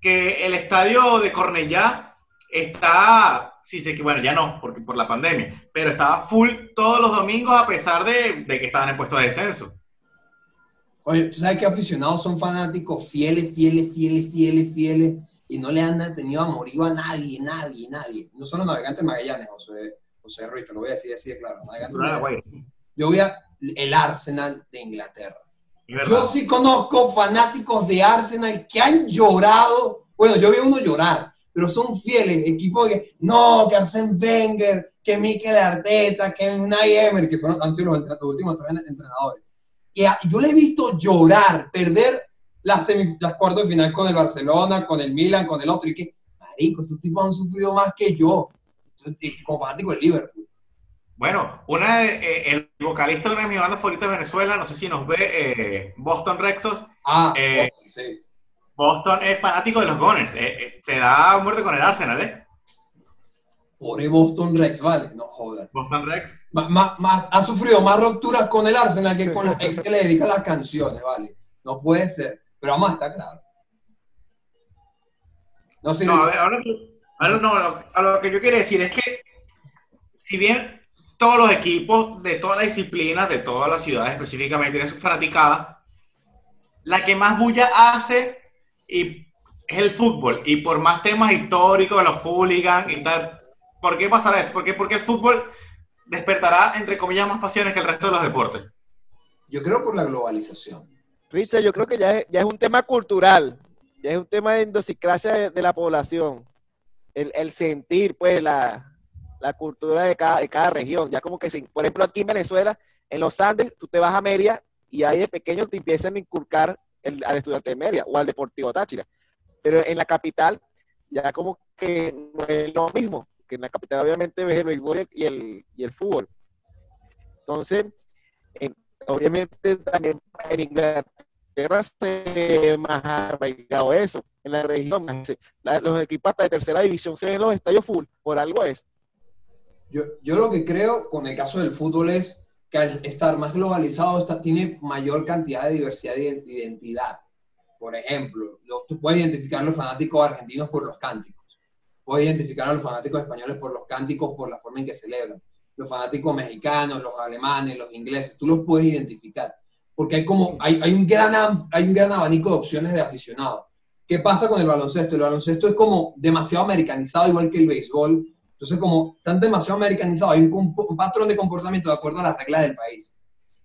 que, el estadio de Cornellá está, sí sé que bueno, ya no, porque por la pandemia, pero estaba full todos los domingos a pesar de, de que estaban en puesto de descenso. Oye, tú sabes que aficionados son fanáticos fieles, fieles, fieles, fieles, fieles, y no le han tenido amorío a nadie, nadie, nadie. No solo navegantes Magallanes, José, José Ruiz, te lo voy a decir así de claro. Ah, Yo voy a el Arsenal de Inglaterra. Yo sí conozco fanáticos de Arsenal que han llorado. Bueno, yo vi uno llorar, pero son fieles. Equipos que, no, que Arsene Wenger, que Mikel Arteta, que Unai Emery, que fueron, han sido los, los últimos entrenadores. Y yo le he visto llorar, perder las, las cuartos de final con el Barcelona, con el Milan, con el otro. Y que, marico, estos tipos han sufrido más que yo, como fanático del Liverpool. Bueno, una eh, el vocalista de una de mis bandas favoritas de Venezuela, no sé si nos ve, eh, Boston Rexos. Ah, eh, Boston, sí. Boston es fanático de los Gunners. se da muerte con el Arsenal, ¿eh? Pobre Boston Rex, vale, no jodas. Boston Rex. ha sufrido más rupturas con el Arsenal que con la ex que le dedica las canciones, vale. No puede ser. Pero vamos a estar claro. No, no a ver, ahora, no, a lo que yo quiero decir es que, si bien todos los equipos de todas las disciplinas, de todas las ciudades específicamente, tienen su fanaticada. La que más bulla hace y es el fútbol. Y por más temas históricos, los hooligans y tal. ¿Por qué pasará eso? ¿Por qué? Porque el fútbol despertará, entre comillas, más pasiones que el resto de los deportes. Yo creo por la globalización. Richard, yo creo que ya es, ya es un tema cultural, ya es un tema de endosicracia de, la población. El, el sentir, pues, la, la cultura de cada, de cada región. Ya como que, por ejemplo, aquí en Venezuela, en los Andes, tú te vas a Mérida y ahí de pequeño te empiezan a inculcar el, al estudiante de Mérida o al Deportivo Táchira. Pero en la capital, ya como que no es lo mismo, que en la capital obviamente ves el béisbol y el, y el fútbol. Entonces, obviamente también en Inglaterra se más arraigado eso. En la región, los equipos de tercera división se ven los estadios full, por algo es. Yo, yo lo que creo con el caso del fútbol es que al estar más globalizado está, tiene mayor cantidad de diversidad de identidad. Por ejemplo, tú puedes identificar a los fanáticos argentinos por los cánticos, puedes identificar a los fanáticos españoles por los cánticos, por la forma en que celebran, los fanáticos mexicanos, los alemanes, los ingleses, tú los puedes identificar, porque hay como, hay, hay, un, gran, hay un gran abanico de opciones de aficionados. ¿Qué pasa con el baloncesto? El baloncesto es como demasiado americanizado, igual que el béisbol, entonces, como están demasiado americanizados, hay un, patrón de comportamiento de acuerdo a las reglas del país.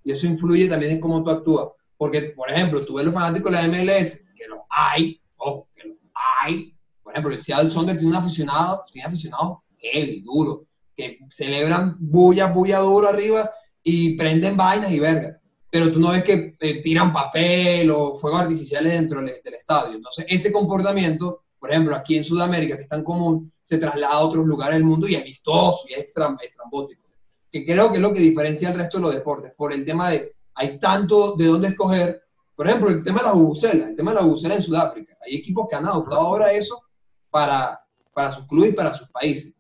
Y eso influye también en cómo tú actúas. Porque, por ejemplo, tú ves los fanáticos de la MLS, que los hay, ojo, que los hay. Por ejemplo, el Seattle Sonder tiene un aficionado, tiene aficionados heavy, duro, que celebran bulla, bulla duro arriba y prenden vainas y verga. Pero tú no ves que eh, tiran papel o fuegos artificiales dentro del, del estadio. Entonces, ese comportamiento por ejemplo, aquí en Sudamérica, que es tan común, se traslada a otros lugares del mundo y es vistoso y es estrambótico. Que creo que es lo que diferencia el resto de los deportes, por el tema de hay tanto de dónde escoger. Por ejemplo, el tema de la bubucela, el tema de la bubucela en Sudáfrica. Hay equipos que han adoptado ahora eso para, para sus clubes y para sus países.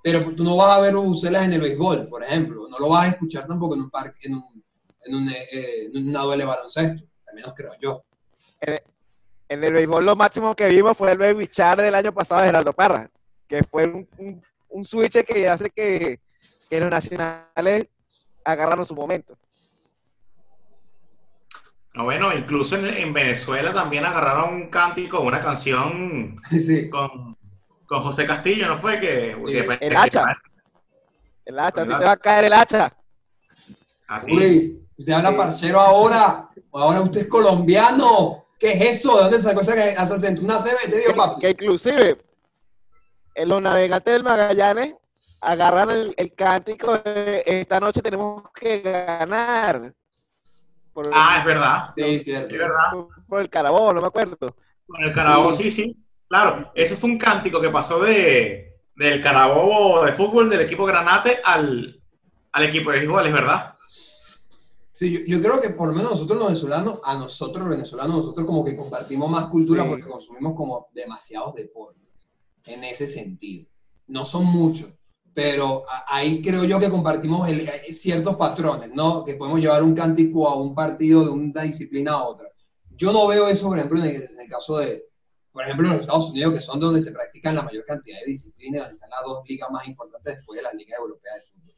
Pero tú no vas a ver bubucelas en el béisbol, por ejemplo. No lo vas a escuchar tampoco en un parque, en, un, en, un, eh, en una duele baloncesto. Al menos creo yo. Eh, en el béisbol lo máximo que vimos fue el Baby Char del año pasado de Gerardo Parra, que fue un, un, switch que hace que, que, los nacionales agarraron su momento. No, bueno, incluso en, Venezuela también agarraron un cántico, una canción con, con, José Castillo, ¿no fue? Que, el hacha. El hacha, te va a caer el hacha. Uy, usted habla parcero ahora, ahora usted es colombiano. ¿Qué es eso? ¿De dónde sacó esa acento? Una CB, te digo, papi. Que inclusive, en los navegantes del Magallanes agarran el, el cántico de esta noche tenemos que ganar ah, es verdad. Sí, cierto. Es verdad. Por el Carabobo, no me acuerdo. Por el Carabobo, sí. sí, Claro, eso fue un cántico que pasó de, del Carabobo de fútbol del equipo Granate al, al equipo de iguales, ¿verdad? Sí, yo, creo que por lo menos nosotros los venezolanos, a nosotros los venezolanos, nosotros como que compartimos más cultura porque consumimos como demasiados deportes, en ese sentido. No son muchos, pero ahí creo yo que compartimos ciertos patrones, ¿no? Que podemos llevar un cántico a un partido de una disciplina a otra. Yo no veo eso, por ejemplo, en el, caso de, por ejemplo, en los Estados Unidos, que son donde se practican la mayor cantidad de disciplinas, donde están las dos ligas más importantes después de las ligas europeas de fútbol.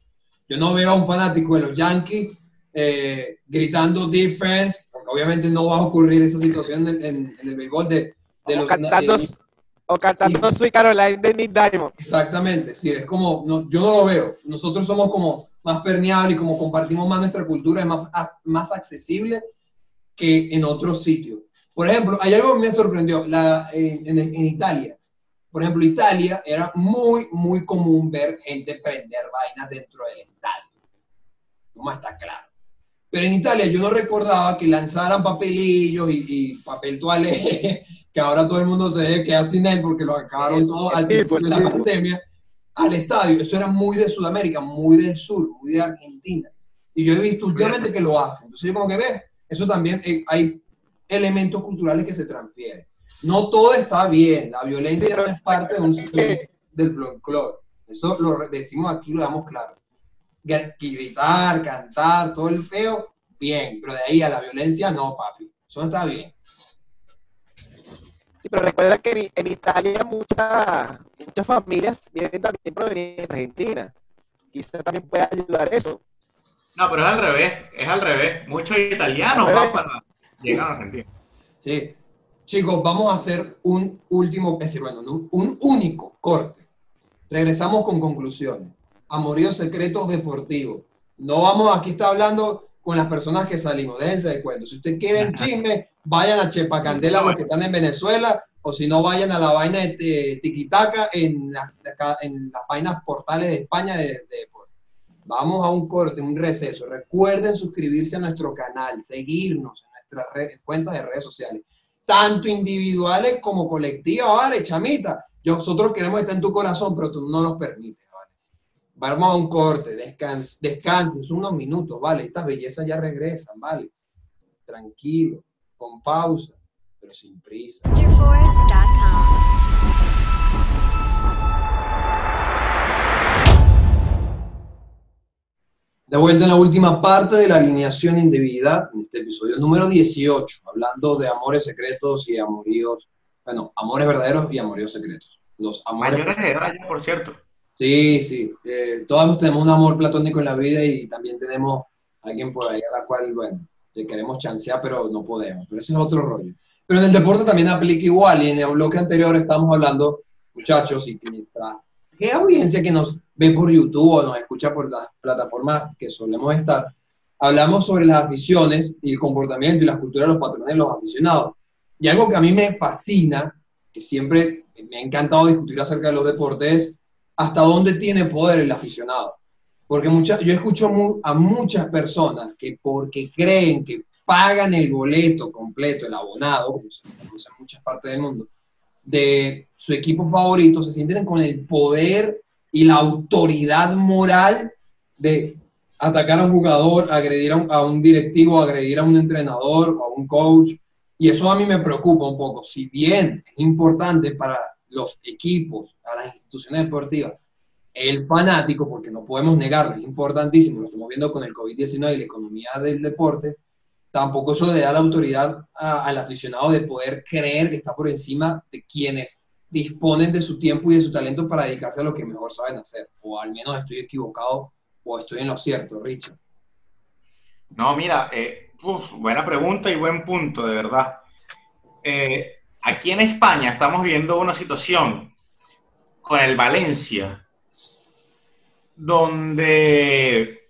Yo no veo a un fanático de los Yankees eh, gritando defense, porque obviamente no va a ocurrir esa situación en, el béisbol de, de los... Cantando, o cantando sí. Sweet Caroline de Nick Diamond. Exactamente, sí, es como, no, yo no lo veo. Nosotros somos como más permeables y como compartimos más nuestra cultura, es más, más accesible que en otros sitios. Por ejemplo, hay algo que me sorprendió la, en, en, Italia. Por ejemplo, Italia era muy, muy común ver gente prender vainas dentro del estadio. No está claro. Pero en Italia yo no recordaba que lanzaran papelillos y, y papel toalé que ahora todo el mundo se ve que sin él porque lo acabaron todo al principio de la pandemia, al estadio. Eso era muy de Sudamérica, muy del sur, muy de Argentina. Y yo he visto últimamente que lo hacen. Entonces yo como que ve, eso también eh, hay elementos culturales que se transfieren. No todo está bien, la violencia no es parte de un, del folclore. Eso lo decimos aquí, lo damos claro. Gritar, cantar, todo el feo, bien, pero de ahí a la violencia, no, papi. Eso no está bien. Sí, pero recuerda que en, Italia muchas muchas familias vienen también provenientes de Argentina. Quizá también pueda ayudar eso. No, pero es al revés, es al revés. Muchos italianos van para llegar a Argentina. Sí. Chicos, vamos a hacer un último, es decir, bueno, un único corte. Regresamos con conclusiones. Amoríos secretos deportivos. No vamos, aquí está hablando con las personas que salimos, déjense de cuento. Si usted quiere chisme, vayan a Chepa Candela los que están en Venezuela, o si no, vayan a la vaina de Tiquitaca en, en las vainas portales de España de, Vamos a un corte, un receso. Recuerden suscribirse a nuestro canal, seguirnos en nuestras cuentas de redes sociales, tanto individuales como colectivas. Vale, chamita, nosotros queremos estar en tu corazón, pero tú no nos permites. Vamos a un corte, descanses, descanses unos minutos, ¿vale? Estas bellezas ya regresan, ¿vale? Tranquilo con pausa, pero sin prisa. De vuelta en la última parte de la alineación indebida, en este episodio número 18, hablando de amores secretos y amoríos, bueno, amores verdaderos y amoríos secretos. Los amores Mayores de edad, por cierto. Sí, sí. Eh, todos tenemos un amor platónico en la vida y también tenemos alguien por ahí a la cual, bueno, que queremos chancear, pero no podemos. Pero ese es otro rollo. Pero en el deporte también aplica igual. Y en el bloque anterior estábamos hablando, muchachos, y mientras. ¿Qué audiencia que nos ve por YouTube o nos escucha por las plataformas que solemos estar? Hablamos sobre las aficiones y el comportamiento y la cultura de los patrones de los aficionados. Y algo que a mí me fascina, que siempre me ha encantado discutir acerca de los deportes, es hasta dónde tiene poder el aficionado. Porque mucha, yo escucho a muchas personas que porque creen que pagan el boleto completo, el abonado, en muchas partes del mundo, de su equipo favorito, se sienten con el poder y la autoridad moral de atacar a un jugador, agredir a un, a un directivo, agredir a un entrenador, a un coach. Y eso a mí me preocupa un poco. Si bien es importante para los equipos, a las instituciones deportivas, el fanático, porque no podemos negarlo, es importantísimo, lo estamos viendo con el COVID-19 y la economía del deporte, tampoco eso le da la autoridad al aficionado de poder creer que está por encima de quienes disponen de su tiempo y de su talento para dedicarse a lo que mejor saben hacer. O al menos estoy equivocado o estoy en lo cierto, Richard. No, mira, eh, buena pregunta y buen punto, de verdad. Eh, aquí en España estamos viendo una situación con el Valencia, donde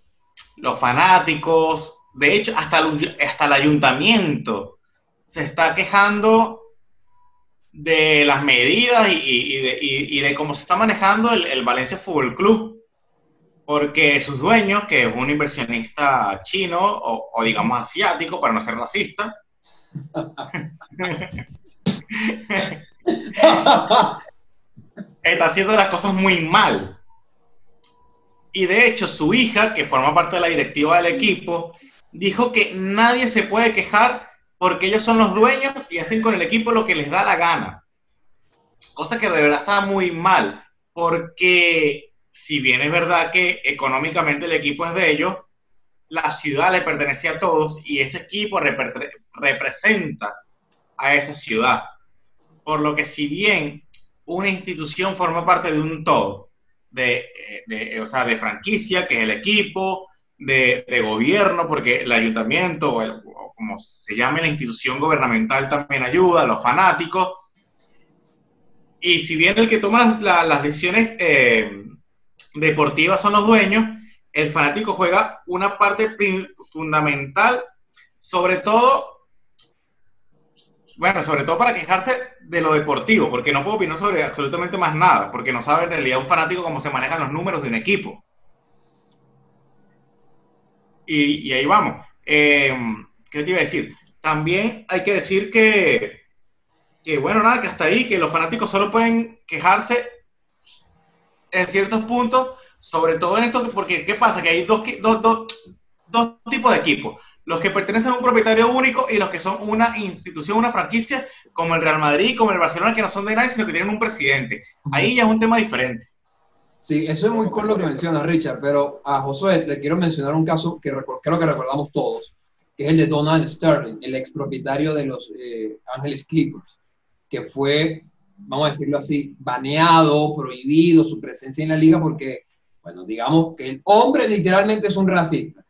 los fanáticos, de hecho, hasta el, hasta el ayuntamiento se está quejando de las medidas y, de, cómo se está manejando el, Valencia Fútbol Club. Porque sus dueños, que es un inversionista chino o, digamos asiático, para no ser racista, está haciendo las cosas muy mal. Y de hecho, su hija, que forma parte de la directiva del equipo, dijo que nadie se puede quejar porque ellos son los dueños y hacen con el equipo lo que les da la gana. Cosa que de verdad está muy mal, porque si bien es verdad que económicamente el equipo es de ellos, la ciudad le pertenece a todos y ese equipo representa a esa ciudad. Por lo que si bien una institución forma parte de un todo, de, o sea, de franquicia, que es el equipo, de, gobierno, porque el ayuntamiento o, el, como se llame la institución gubernamental, también ayuda, los fanáticos. Y si bien el que toma las decisiones eh, deportivas son los dueños, el fanático juega una parte fundamental, sobre todo, bueno, sobre todo para quejarse de lo deportivo, porque no puedo opinar sobre absolutamente más nada, porque no sabe en realidad un fanático cómo se manejan los números de un equipo. Y, ahí vamos. Eh, ¿Qué te iba a decir? También hay que decir que, que, bueno, nada, que hasta ahí, que los fanáticos solo pueden quejarse en ciertos puntos, sobre todo en esto, porque ¿qué pasa? Que hay dos, dos, dos, dos tipos de equipos. Los que pertenecen a un propietario único y los que son una institución, una franquicia, como el Real Madrid, como el Barcelona, que no son de nadie, sino que tienen un presidente. Ahí ya es un tema diferente. Sí, eso es muy con lo que menciona Richard, pero a Josué le quiero mencionar un caso que creo que recordamos todos que es el de Donald Sterling, el ex propietario de los eh, Ángeles Clippers, que fue, vamos a decirlo así, baneado, prohibido su presencia en la liga porque, bueno, digamos que el hombre literalmente es un racista.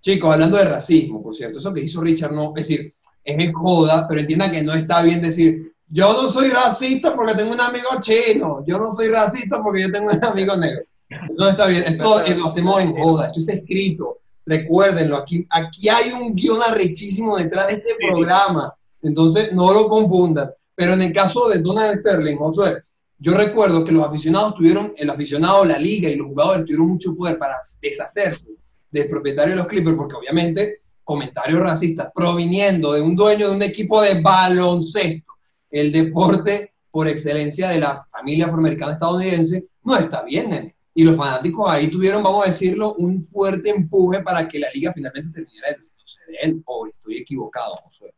Chicos, hablando de racismo, por cierto, eso que hizo Richard no, es decir, es en joda, pero entienda que no está bien decir, yo no soy racista porque tengo un amigo chino, yo no soy racista porque yo tengo un amigo negro. Eso no está bien, esto lo hacemos en joda, esto está escrito, Recuérdenlo, aquí, aquí hay un guion arrechísimo detrás de este programa. Entonces, no lo confundan. Pero en el caso de Donald Sterling, Josué, yo recuerdo que los aficionados tuvieron, el aficionado, la liga y los jugadores tuvieron mucho poder para deshacerse del propietario de los Clippers, porque obviamente comentarios racistas proviniendo de un dueño de un equipo de baloncesto, el deporte por excelencia de la familia afroamericana estadounidense, no está bien, nene. Y los fanáticos ahí tuvieron, vamos a decirlo, un fuerte empuje para que la liga finalmente terminara deshaciéndose de él, o estoy equivocado, Josué.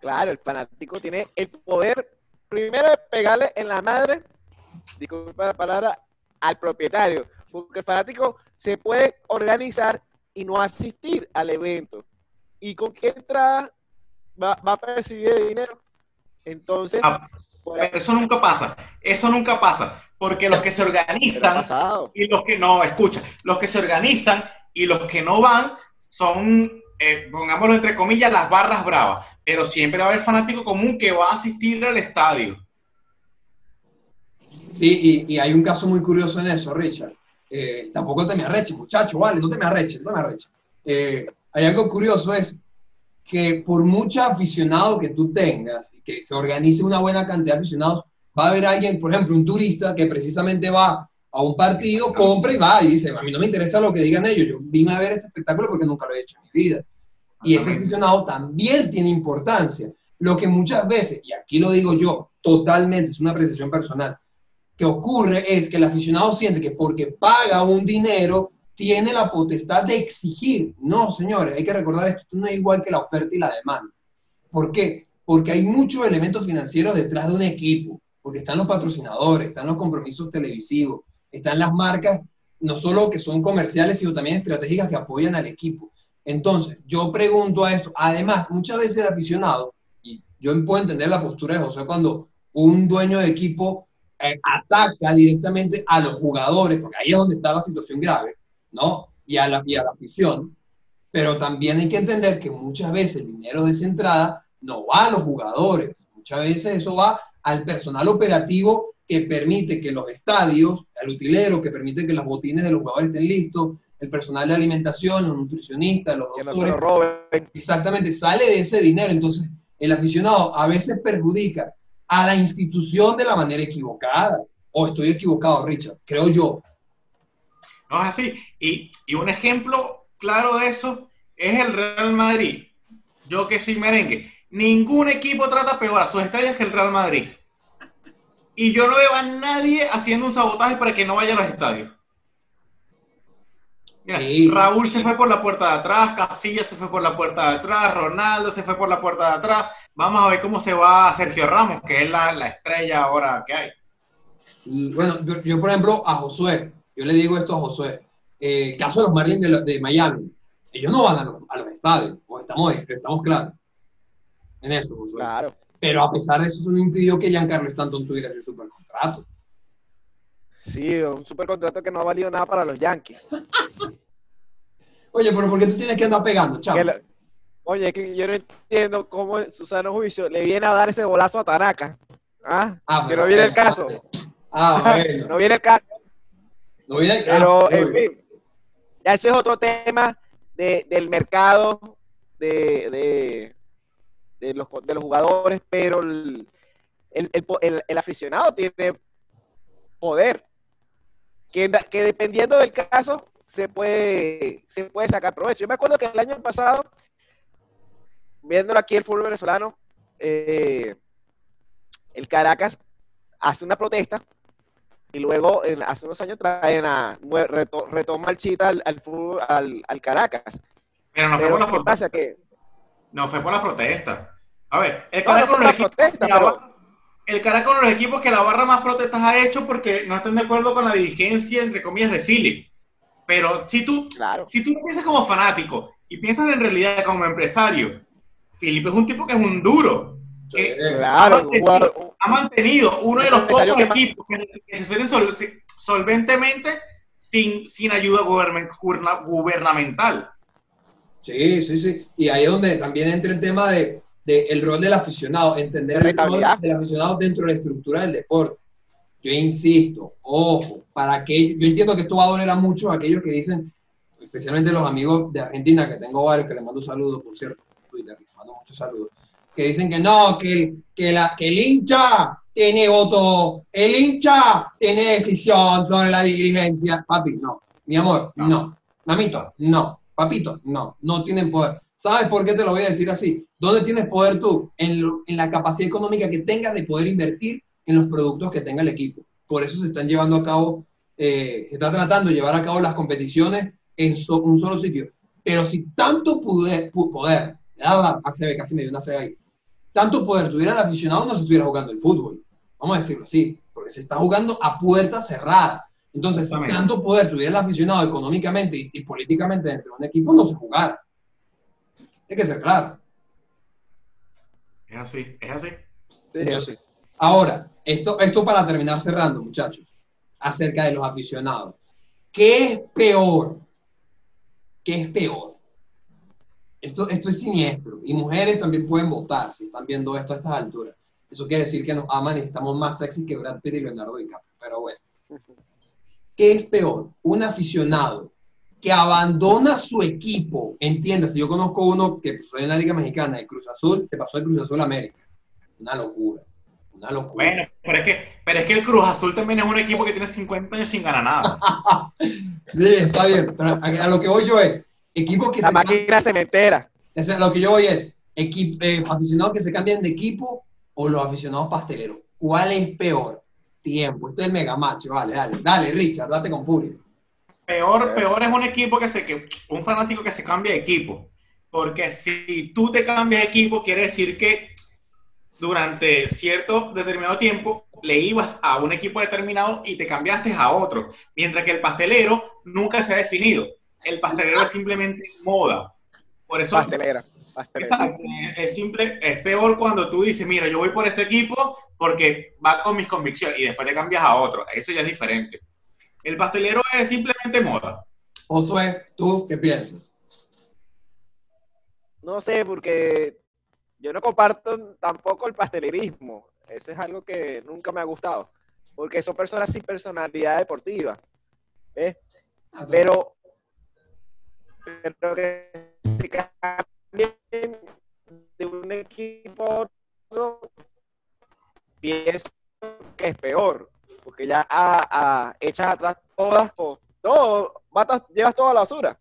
Claro, el fanático tiene el poder primero de pegarle en la madre, disculpa la palabra, al propietario, porque el fanático se puede organizar y no asistir al evento. ¿Y con qué entrada va, a percibir el dinero? Entonces... Ah, eso nunca pasa, eso nunca pasa. Porque los que se organizan y los que no, escucha, los que se organizan y los que no van son, eh, pongámoslo entre comillas, las barras bravas. Pero siempre va a haber fanático común que va a asistir al estadio. Sí, y, hay un caso muy curioso en eso, Richard. Eh, tampoco te me arreches, muchacho, vale, no te me arreches, no me arreches. Eh, hay algo curioso es que por mucho aficionado que tú tengas y que se organice una buena cantidad de aficionados, va a haber alguien, por ejemplo, un turista que precisamente va a un partido, compra y va y dice, a mí no me interesa lo que digan ellos, yo vine a ver este espectáculo porque nunca lo he hecho en mi vida. Y ese aficionado también tiene importancia. Lo que muchas veces, y aquí lo digo yo, totalmente, es una apreciación personal, que ocurre es que el aficionado siente que porque paga un dinero, tiene la potestad de exigir. No, señores, hay que recordar esto, no es igual que la oferta y la demanda. ¿Por qué? Porque hay muchos elementos financieros detrás de un equipo porque están los patrocinadores, están los compromisos televisivos, están las marcas, no solo que son comerciales, sino también estratégicas que apoyan al equipo. Entonces, yo pregunto a esto, además, muchas veces el aficionado, y yo puedo entender la postura de José cuando un dueño de equipo eh, ataca directamente a los jugadores, porque ahí es donde está la situación grave, ¿no? Y a la, y a la afición, pero también hay que entender que muchas veces el dinero de esa entrada no va a los jugadores, muchas veces eso va al personal operativo que permite que los estadios, al utilero, que permite que los botines de los jugadores estén listos, el personal de alimentación, los nutricionistas, los doctores. Exactamente, sale de ese dinero. Entonces, el aficionado a veces perjudica a la institución de la manera equivocada. O estoy equivocado, Richard, creo yo. No es así. Y, y un ejemplo claro de eso es el Real Madrid. Yo que soy merengue. Ningún equipo trata peor a sus estrellas que el Real Madrid. Y yo no veo a nadie haciendo un sabotaje para que no vaya a los estadios. Raúl se fue por la puerta de atrás, Casillas se fue por la puerta de atrás, Ronaldo se fue por la puerta de atrás. Vamos a ver cómo se va Sergio Ramos, que es la, estrella ahora que hay. Y bueno, yo, por ejemplo a Josué, yo le digo esto a Josué, el eh, caso de los Marlins de, Miami, ellos no van a los, estadios, estamos, estamos claros en eso, Josué. Claro. Pero a pesar de eso, eso no impidió que Giancarlo Stanton tuviera ese supercontrato. Sí, un supercontrato que no ha valido nada para los Yankees. Oye, pero ¿por qué tú tienes que andar pegando, chaval? Oye, es que yo no entiendo cómo Susano Juicio le viene a dar ese bolazo a Tanaka. ¿Ah? ah que no viene el caso. Ah, bueno. no viene el caso. No viene el caso. Pero, en fin, ya eso es otro tema del mercado de, de, los, de los jugadores, pero el, el aficionado tiene poder que, dependiendo del caso se puede, se puede sacar provecho. Yo me acuerdo que el año pasado, viéndolo aquí el fútbol venezolano, eh, el Caracas hace una protesta y luego hace unos años traen a retoma el chita al, fútbol, al, Caracas. Pero no fue por la protesta. Que... No fue por la protesta. A ver, el Caracas no, protesta, el Caracas uno de los equipos que la barra más protestas ha hecho porque no están de acuerdo con la dirigencia, entre comillas, de Philip. Pero si tú, si tú piensas como fanático y piensas en realidad como empresario, Philip es un tipo que es un duro. Que ha, mantenido, uno de los pocos equipos que, se suelen solventemente sin, sin ayuda gubernamental. Sí, sí, sí. Y ahí es donde también entra el tema de el rol del aficionado, entender el rol del aficionado dentro de la estructura del deporte. Yo insisto, ojo, para que yo entiendo que esto va a doler a muchos aquellos que dicen, especialmente los amigos de Argentina, que tengo varios, que les mando saludos, por cierto, Twitter, les mando muchos saludos, que dicen que no, que, que, la, que el hincha tiene voto, el hincha tiene decisión sobre la dirigencia. Papi, no. Mi amor, no. no. Mamito, no. Papito, no. No tienen poder. ¿Sabes por qué te lo voy a decir así? ¿Dónde tienes poder tú? En, la capacidad económica que tengas de poder invertir en los productos que tenga el equipo. Por eso se están llevando a cabo, eh, se está tratando de llevar a cabo las competiciones en un solo sitio. Pero si tanto poder, poder hace casi medio una ahí, tanto poder tuviera el aficionado, no se estuviera jugando el fútbol. Vamos a decirlo así, porque se está jugando a puerta cerrada. Entonces, si tanto poder tuviera el aficionado económicamente y, y políticamente dentro de un equipo, no se jugara. Hay que ser claro. Es así, es así. Sí, Ahora, esto, esto para terminar cerrando, muchachos, acerca de los aficionados. ¿Qué es peor? ¿Qué es peor? Esto, esto es siniestro. Y mujeres también pueden votar si están viendo esto a estas alturas. Eso quiere decir que nos aman y estamos más sexy que Brad Pitt y Leonardo DiCaprio. Pero bueno. ¿Qué es peor? Un aficionado que abandona su equipo, entiéndase, yo conozco uno que fue en la Liga Mexicana, de Cruz Azul, se pasó de Cruz Azul a América. Una locura, una locura. Bueno, pero es, que, pero es que el Cruz Azul también es un equipo que tiene 50 años sin ganar nada. sí, está bien, pero a, lo que voy yo es, equipo que la se... máquina cementera. Es, lo que yo voy es, equipo, eh, aficionados que se cambian de equipo o los aficionados pasteleros. ¿Cuál es peor? Tiempo, esto es el mega macho, vale, dale, dale, Richard, date con furia. Peor, peor es un equipo que se, que, un fanático que se cambia de equipo. Porque si tú te cambias de equipo, quiere decir que durante cierto determinado tiempo le ibas a un equipo determinado y te cambiaste a otro. Mientras que el pastelero nunca se ha definido. El pastelero es simplemente moda. Por eso. Pastelera. Exacto. Es simple, es peor cuando tú dices, mira, yo voy por este equipo porque va con mis convicciones y después te cambias a otro. Eso ya es diferente. El pastelero es simplemente moda. Josué, ¿tú qué piensas? no sé, porque yo no comparto tampoco el pastelerismo. Eso es algo que nunca me ha gustado. Porque son personas sin personalidad deportiva. ¿Ves? Ah, pero, pero que se cambien de un equipo a otro, pienso que es peor. Porque ya a, a, echas atrás todas, todo, llevas toda la basura.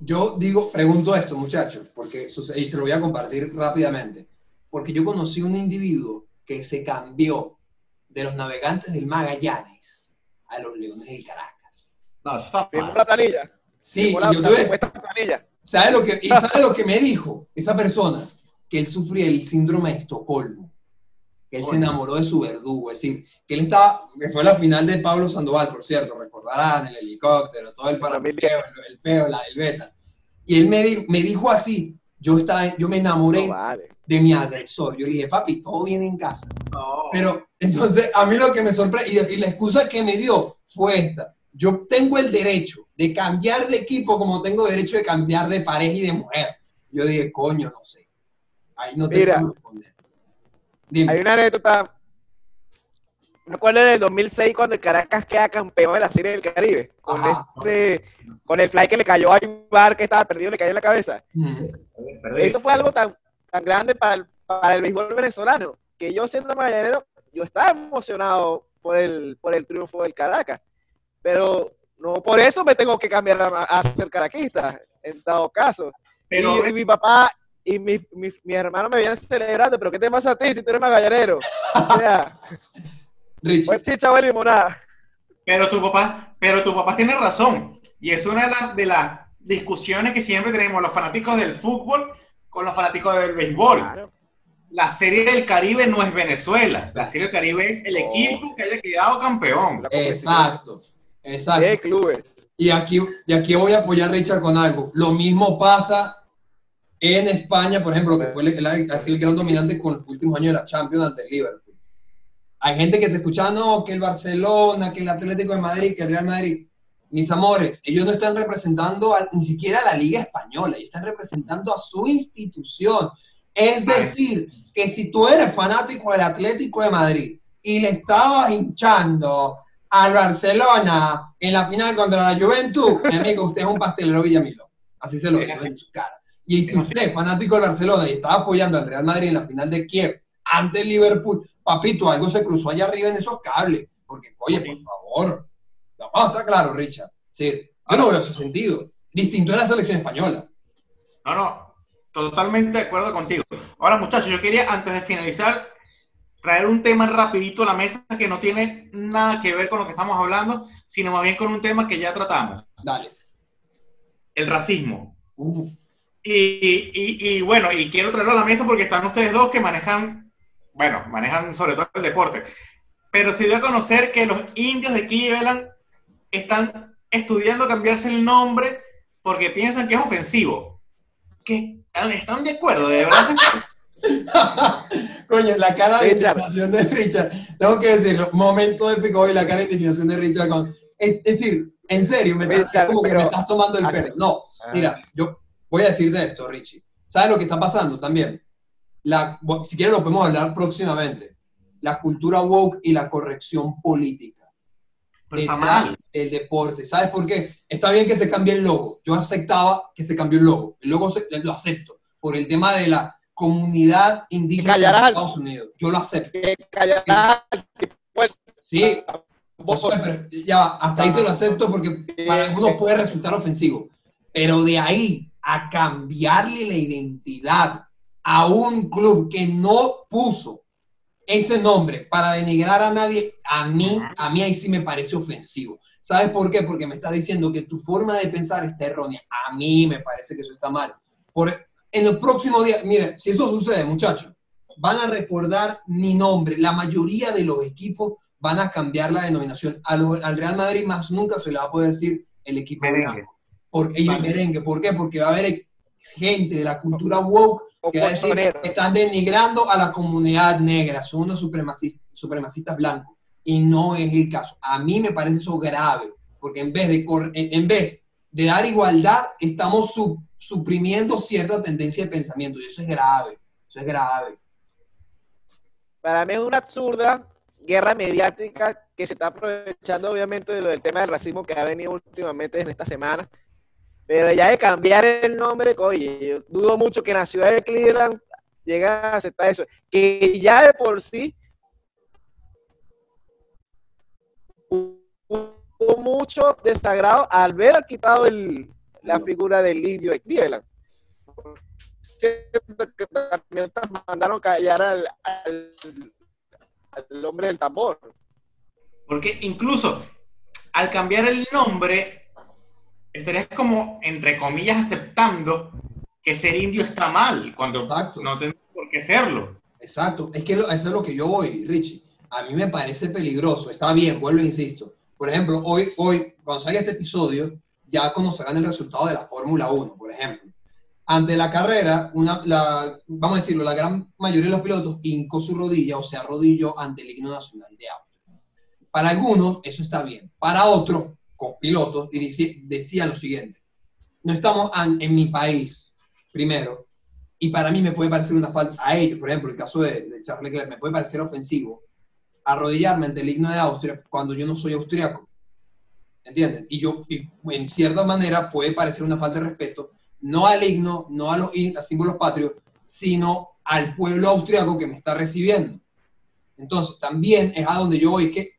Yo digo, pregunto esto, muchachos, porque y se lo voy a compartir rápidamente, porque yo conocí un individuo que se cambió de los navegantes del Magallanes a los Leones del Caracas. No, está la planilla. Sí, yo planilla. ¿sabe lo que, y sabe lo que me dijo esa persona? Que él sufría el síndrome de Estocolmo que él se enamoró de su verdugo, es decir, que él estaba, que fue la final de Pablo Sandoval, por cierto, recordarán el helicóptero, todo el parameteo, el, peo, la, el beta. Y él me dijo, me dijo así, yo, estaba, yo me enamoré de mi agresor. Yo le dije, papi, todo viene en casa. Pero entonces, a mí lo que me sorprende, y, la excusa que me dio fue esta. Yo tengo el derecho de cambiar de equipo como tengo derecho de cambiar de pareja y de mujer. Yo dije, coño, no sé. Ahí no te puedo responder. Hay una anécdota. Me acuerdo en el 2006 cuando el Caracas queda campeón de la Serie del Caribe. Con, con el fly que le cayó a Ibar que estaba perdido, le cayó en la cabeza. Eso fue algo tan, tan grande para el, para el béisbol venezolano que yo siendo mañanero, yo estaba emocionado por el, por el triunfo del Caracas. Pero no por eso me tengo que cambiar a, ser caraquista, en dado caso. Pero, y mi papá y mis mi, mi hermanos me veían celebrando, pero ¿qué te pasa a ti si tú eres magallanero? O sea, pues limonada. Pero tu papá, pero tu papá tiene razón. Y es una de, las, de las discusiones que siempre tenemos los fanáticos del fútbol con los fanáticos del béisbol. La Serie del Caribe no es Venezuela. La Serie del Caribe es el equipo que haya quedado campeón. Exacto. Exacto. clubes. Y aquí, y aquí voy a apoyar a Richard con algo. Lo mismo pasa en España, por ejemplo, que fue el, ha sido el gran dominante con los últimos años de la Champions ante el Liverpool. Hay gente que se escucha, no, que el Barcelona, que el Atlético de Madrid, que el Real Madrid. Mis amores, ellos no están representando ni siquiera a la Liga Española, ellos están representando a su institución. Es decir, que si tú eres fanático del Atlético de Madrid y le estabas hinchando al Barcelona en la final contra la Juventud, mi amigo, usted es un pastelero Villamilo. Así se lo digo en su cara. Y si usted es fanático del Barcelona y estaba apoyando al Real Madrid en la final de Kiev ante el Liverpool, papito, algo se cruzó allá arriba en esos cables. Porque, oye, por favor, no, está claro, Richard. Sí, yo no veo ese sentido. Distinto en la selección española. No, no, totalmente de acuerdo contigo. Ahora, muchachos, yo quería, antes de finalizar, traer un tema rapidito a la mesa que no tiene nada que ver con lo que estamos hablando, sino más bien con un tema que ya tratamos. Dale. El racismo. Uh. Y, bueno, y quiero traerlo a la mesa porque están ustedes dos que manejan, bueno, manejan sobre todo el deporte. Pero se dio a conocer que los indios de Cleveland están estudiando cambiarse el nombre porque piensan que es ofensivo. ¿Qué? ¿Están de acuerdo? ¿De verdad? Coño, la cara de indignación de Richard. Tengo que decirlo, momento épico y la cara de indignación de Richard. es, decir, en serio, me, como que me estás tomando el pelo. No, mira, yo voy a decirte esto, Richie. ¿Sabes lo que está pasando también? La, si quieres lo podemos hablar próximamente. La cultura woke y la corrección política. Pero está mal. El deporte. ¿Sabes por qué? Está bien que se cambie el logo. Yo aceptaba que se cambie el logo. El logo lo acepto. Por el tema de la comunidad indígena de Estados Unidos. Yo lo acepto. Sí, pero ya hasta ahí te lo acepto porque para algunos puede resultar ofensivo. Pero de ahí a cambiarle la identidad a un club que no puso ese nombre para denigrar a nadie, a mí, a mí ahí sí me parece ofensivo. ¿Sabes por qué? Porque me está diciendo que tu forma de pensar está errónea. A mí me parece que eso está mal. Por, en el próximo día, mire, si eso sucede, muchachos, van a recordar mi nombre. La mayoría de los equipos van a cambiar la denominación. al Real Madrid más nunca se le va a poder decir el equipo blanco. Por, y el merengue. ¿Por qué? Porque va a haber gente de la cultura woke que va a decir que están denigrando a la comunidad negra, son unos supremacistas, supremacistas blancos. Y no es el caso. A mí me parece eso grave, porque en vez de, en vez de dar igualdad, estamos suprimiendo cierta tendencia de pensamiento y eso es grave, eso es grave. Para mí es una absurda guerra mediática que se está aprovechando obviamente de lo del tema del racismo que ha venido últimamente en esta semana. Pero ya de cambiar el nombre, oye, yo dudo mucho que en la ciudad de Cleveland lleguen a aceptar eso. Que ya de por sí hubo mucho desagrado al ver quitado el, la figura del indio de Cleveland. Que también mandaron callar al, al hombre del tambor. Porque incluso al cambiar el nombre, estarías como, entre comillas, aceptando que ser indio está mal, cuando no tendría por qué serlo. Exacto, es que eso es lo que yo voy, Richie. A mí me parece peligroso, está bien, vuelvo, insisto. Por ejemplo, hoy, hoy, cuando salga este episodio, ya conocerán el resultado de la Fórmula 1, por ejemplo. Ante la carrera, una, la, vamos a decirlo, la gran mayoría de los pilotos hincó su rodilla o se arrodilló ante el himno nacional de Austria. Para algunos, eso está bien. Para otros, con pilotos, decían lo siguiente. No estamos en mi país, primero, y para mí me puede parecer una falta, a ellos, por ejemplo, el caso de, Charles Leclerc, me puede parecer ofensivo arrodillarme ante el himno de Austria cuando yo no soy austriaco. ¿Entienden? Y yo, en cierta manera, puede parecer una falta de respeto no al himno, no a los, símbolos patrios, sino al pueblo austriaco que me está recibiendo. Entonces, también es a donde yo voy, que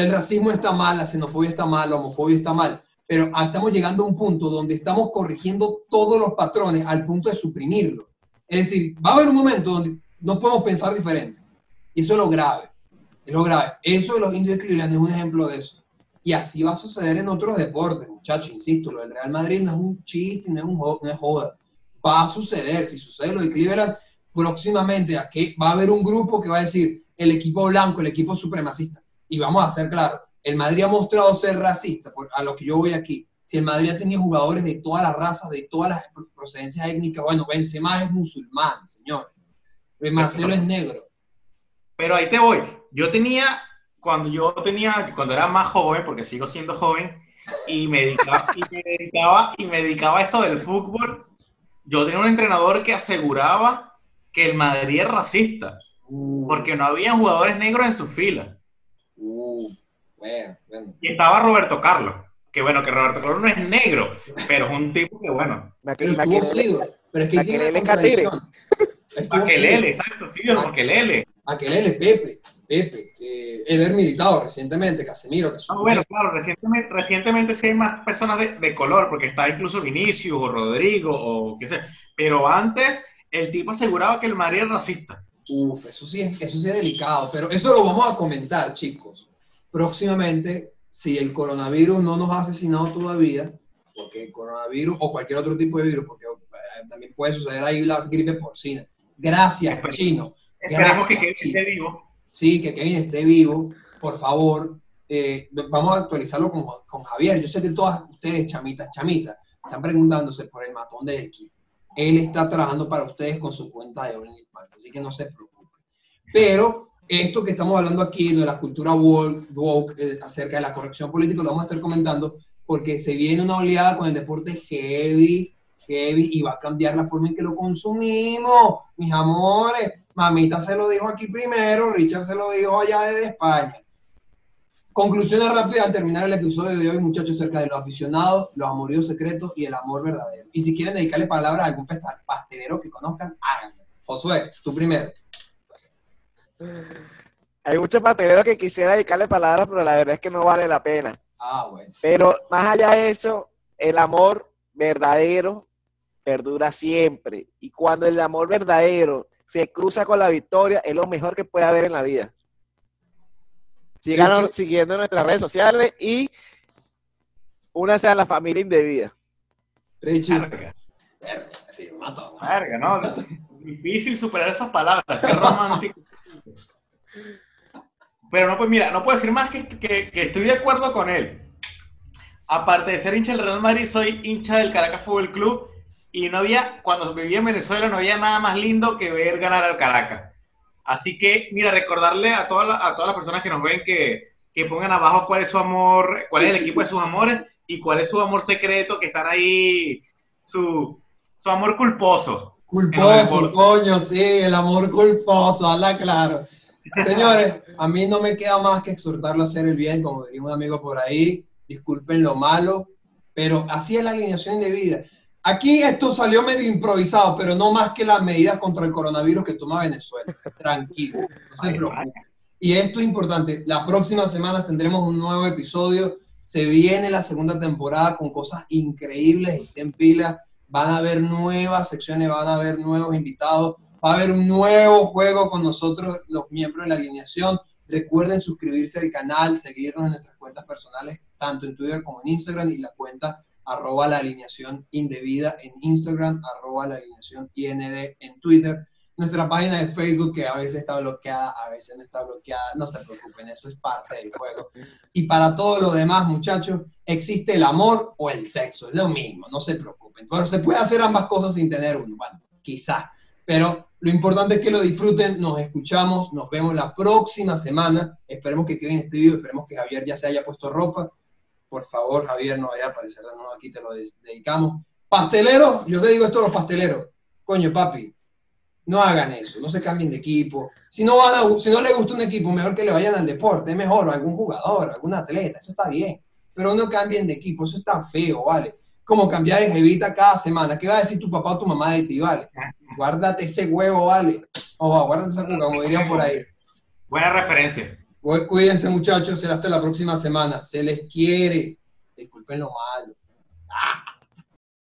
el racismo está mal, la xenofobia está mal, la homofobia está mal, pero estamos llegando a un punto donde estamos corrigiendo todos los patrones al punto de suprimirlo. Es decir, va a haber un momento donde no podemos pensar diferente. Y eso es lo grave. Es lo grave. Eso de los indios de Cleveland es un ejemplo de eso. Y así va a suceder en otros deportes, muchachos, insisto, lo del Real Madrid no es un chiste, no es, un, no es joda. Va a suceder, si sucede lo de Cleveland, próximamente aquí va a haber un grupo que va a decir el equipo blanco, el equipo supremacista. Y vamos a ser claros, el Madrid ha mostrado ser racista, a lo que yo voy aquí. Si el Madrid ha tenido jugadores de todas las razas, de todas las procedencias étnicas, bueno, Benzema es musulmán, señor. Marcelo es negro. Pero ahí te voy. Yo tenía cuando yo tenía, cuando era más joven, porque sigo siendo joven, y me dedicaba, y me dedicaba, y me dedicaba a esto del fútbol, yo tenía un entrenador que aseguraba que el Madrid es racista, uh. porque no había jugadores negros en su fila. Uh, y estaba Roberto Carlos, que bueno, que Roberto Carlos no es negro, pero es un tipo que bueno. Pero, pero es que tiene Maquelele, exacto, sí, Maquelele. Maquelele, Pepe. Pepe, eh, Eder Militado recientemente, Casemiro. Que ah, bueno, claro, recientemente, recientemente sí hay más personas de, color, porque está incluso Vinicius o Rodrigo o qué sé. Pero antes el tipo aseguraba que el Madrid es racista. Uf, eso sí, es, eso sí es delicado, pero eso lo vamos a comentar, chicos. Próximamente, si el coronavirus no nos ha asesinado todavía, porque el coronavirus o cualquier otro tipo de virus, porque eh, también puede suceder ahí la gripe porcina. Gracias, Chino. Esperemos que Kevin esté vivo sí, que Kevin esté vivo, por favor, eh, vamos a actualizarlo con, con, Javier. Yo sé que todas ustedes, chamitas, chamitas, están preguntándose por el matón de equipo. Él está trabajando para ustedes con su cuenta de OnlyFans, así que no se preocupen. Pero esto que estamos hablando aquí, de la cultura woke, eh, acerca de la corrección política, lo vamos a estar comentando porque se viene una oleada con el deporte heavy, heavy, y va a cambiar la forma en que lo consumimos, mis amores. Mamita se lo dijo aquí primero, Richard se lo dijo allá desde España. Conclusiones rápidas al terminar el episodio de hoy, muchachos, acerca de los aficionados, los amoríos secretos y el amor verdadero. Y si quieren dedicarle palabras a algún pastelero que conozcan, háganlo. Josué, tú primero. Hay muchos pasteleros que quisiera dedicarle palabras, pero la verdad es que no vale la pena. Ah, bueno. Pero más allá de eso, el amor verdadero perdura siempre. Y cuando el amor verdadero se cruza con la victoria, es lo mejor que puede haber en la vida. Sigan siguiendo nuestras redes sociales y únase a la familia indebida. Richie. Sí, mato. Verga, ¿no? Difícil superar esas palabras. Qué romántico. Pero no, pues mira, no puedo decir más que, que, que, estoy de acuerdo con él. Aparte de ser hincha del Real Madrid, soy hincha del Caracas Fútbol Club y no había, cuando vivía en Venezuela, no había nada más lindo que ver ganar al Caracas. Así que, mira, recordarle a, todas a todas las personas que nos ven que, que pongan abajo cuál es su amor, cuál es el equipo de sus amores y cuál es su amor secreto que están ahí, su, su amor culposo. Culposo, coño, sí, el amor culposo, habla claro. Señores, a mí no me queda más que exhortarlo a hacer el bien, como diría un amigo por ahí, disculpen lo malo, pero así es la alineación de vida. Aquí esto salió medio improvisado, pero no más que las medidas contra el coronavirus que toma Venezuela. Tranquilo, no se preocupen. Y esto es importante, la próxima semana tendremos un nuevo episodio, se viene la segunda temporada con cosas increíbles, estén pila, van a haber nuevas secciones, van a haber nuevos invitados, va a haber un nuevo juego con nosotros, los miembros de la alineación. Recuerden suscribirse al canal, seguirnos en nuestras cuentas personales, tanto en Twitter como en Instagram, y la cuenta arroba la alineación indebida en Instagram, arroba la alineación IND en Twitter. Nuestra página de Facebook, que a veces está bloqueada, a veces no está bloqueada, no se preocupen, eso es parte del juego. Y para todo lo demás, muchachos, existe el amor o el sexo, es lo mismo, no se preocupen. Pero se puede hacer ambas cosas sin tener uno, bueno, quizás. Pero lo importante es que lo disfruten, nos escuchamos, nos vemos la próxima semana. Esperemos que queden este video, esperemos que Javier ya se haya puesto ropa. Por favor, Javier, no vaya a aparecer de nuevo aquí, te lo dedicamos. Pasteleros, yo te digo esto a los pasteleros. Coño, papi, no hagan eso, no se cambien de equipo. Si no, van a, si no les gusta un equipo, mejor que le vayan al deporte, mejor, algún jugador, algún atleta, eso está bien. Pero no cambien de equipo, eso está feo, ¿vale? Como cambiar de jevita cada semana. ¿Qué va a decir tu papá o tu mamá de ti, vale? Guárdate ese huevo, vale. O guárdate esa cuca, como dirían por ahí. Buena referencia. Cuídense, muchachos. Será hasta la próxima semana. Se les quiere. Disculpen lo malo. Ah.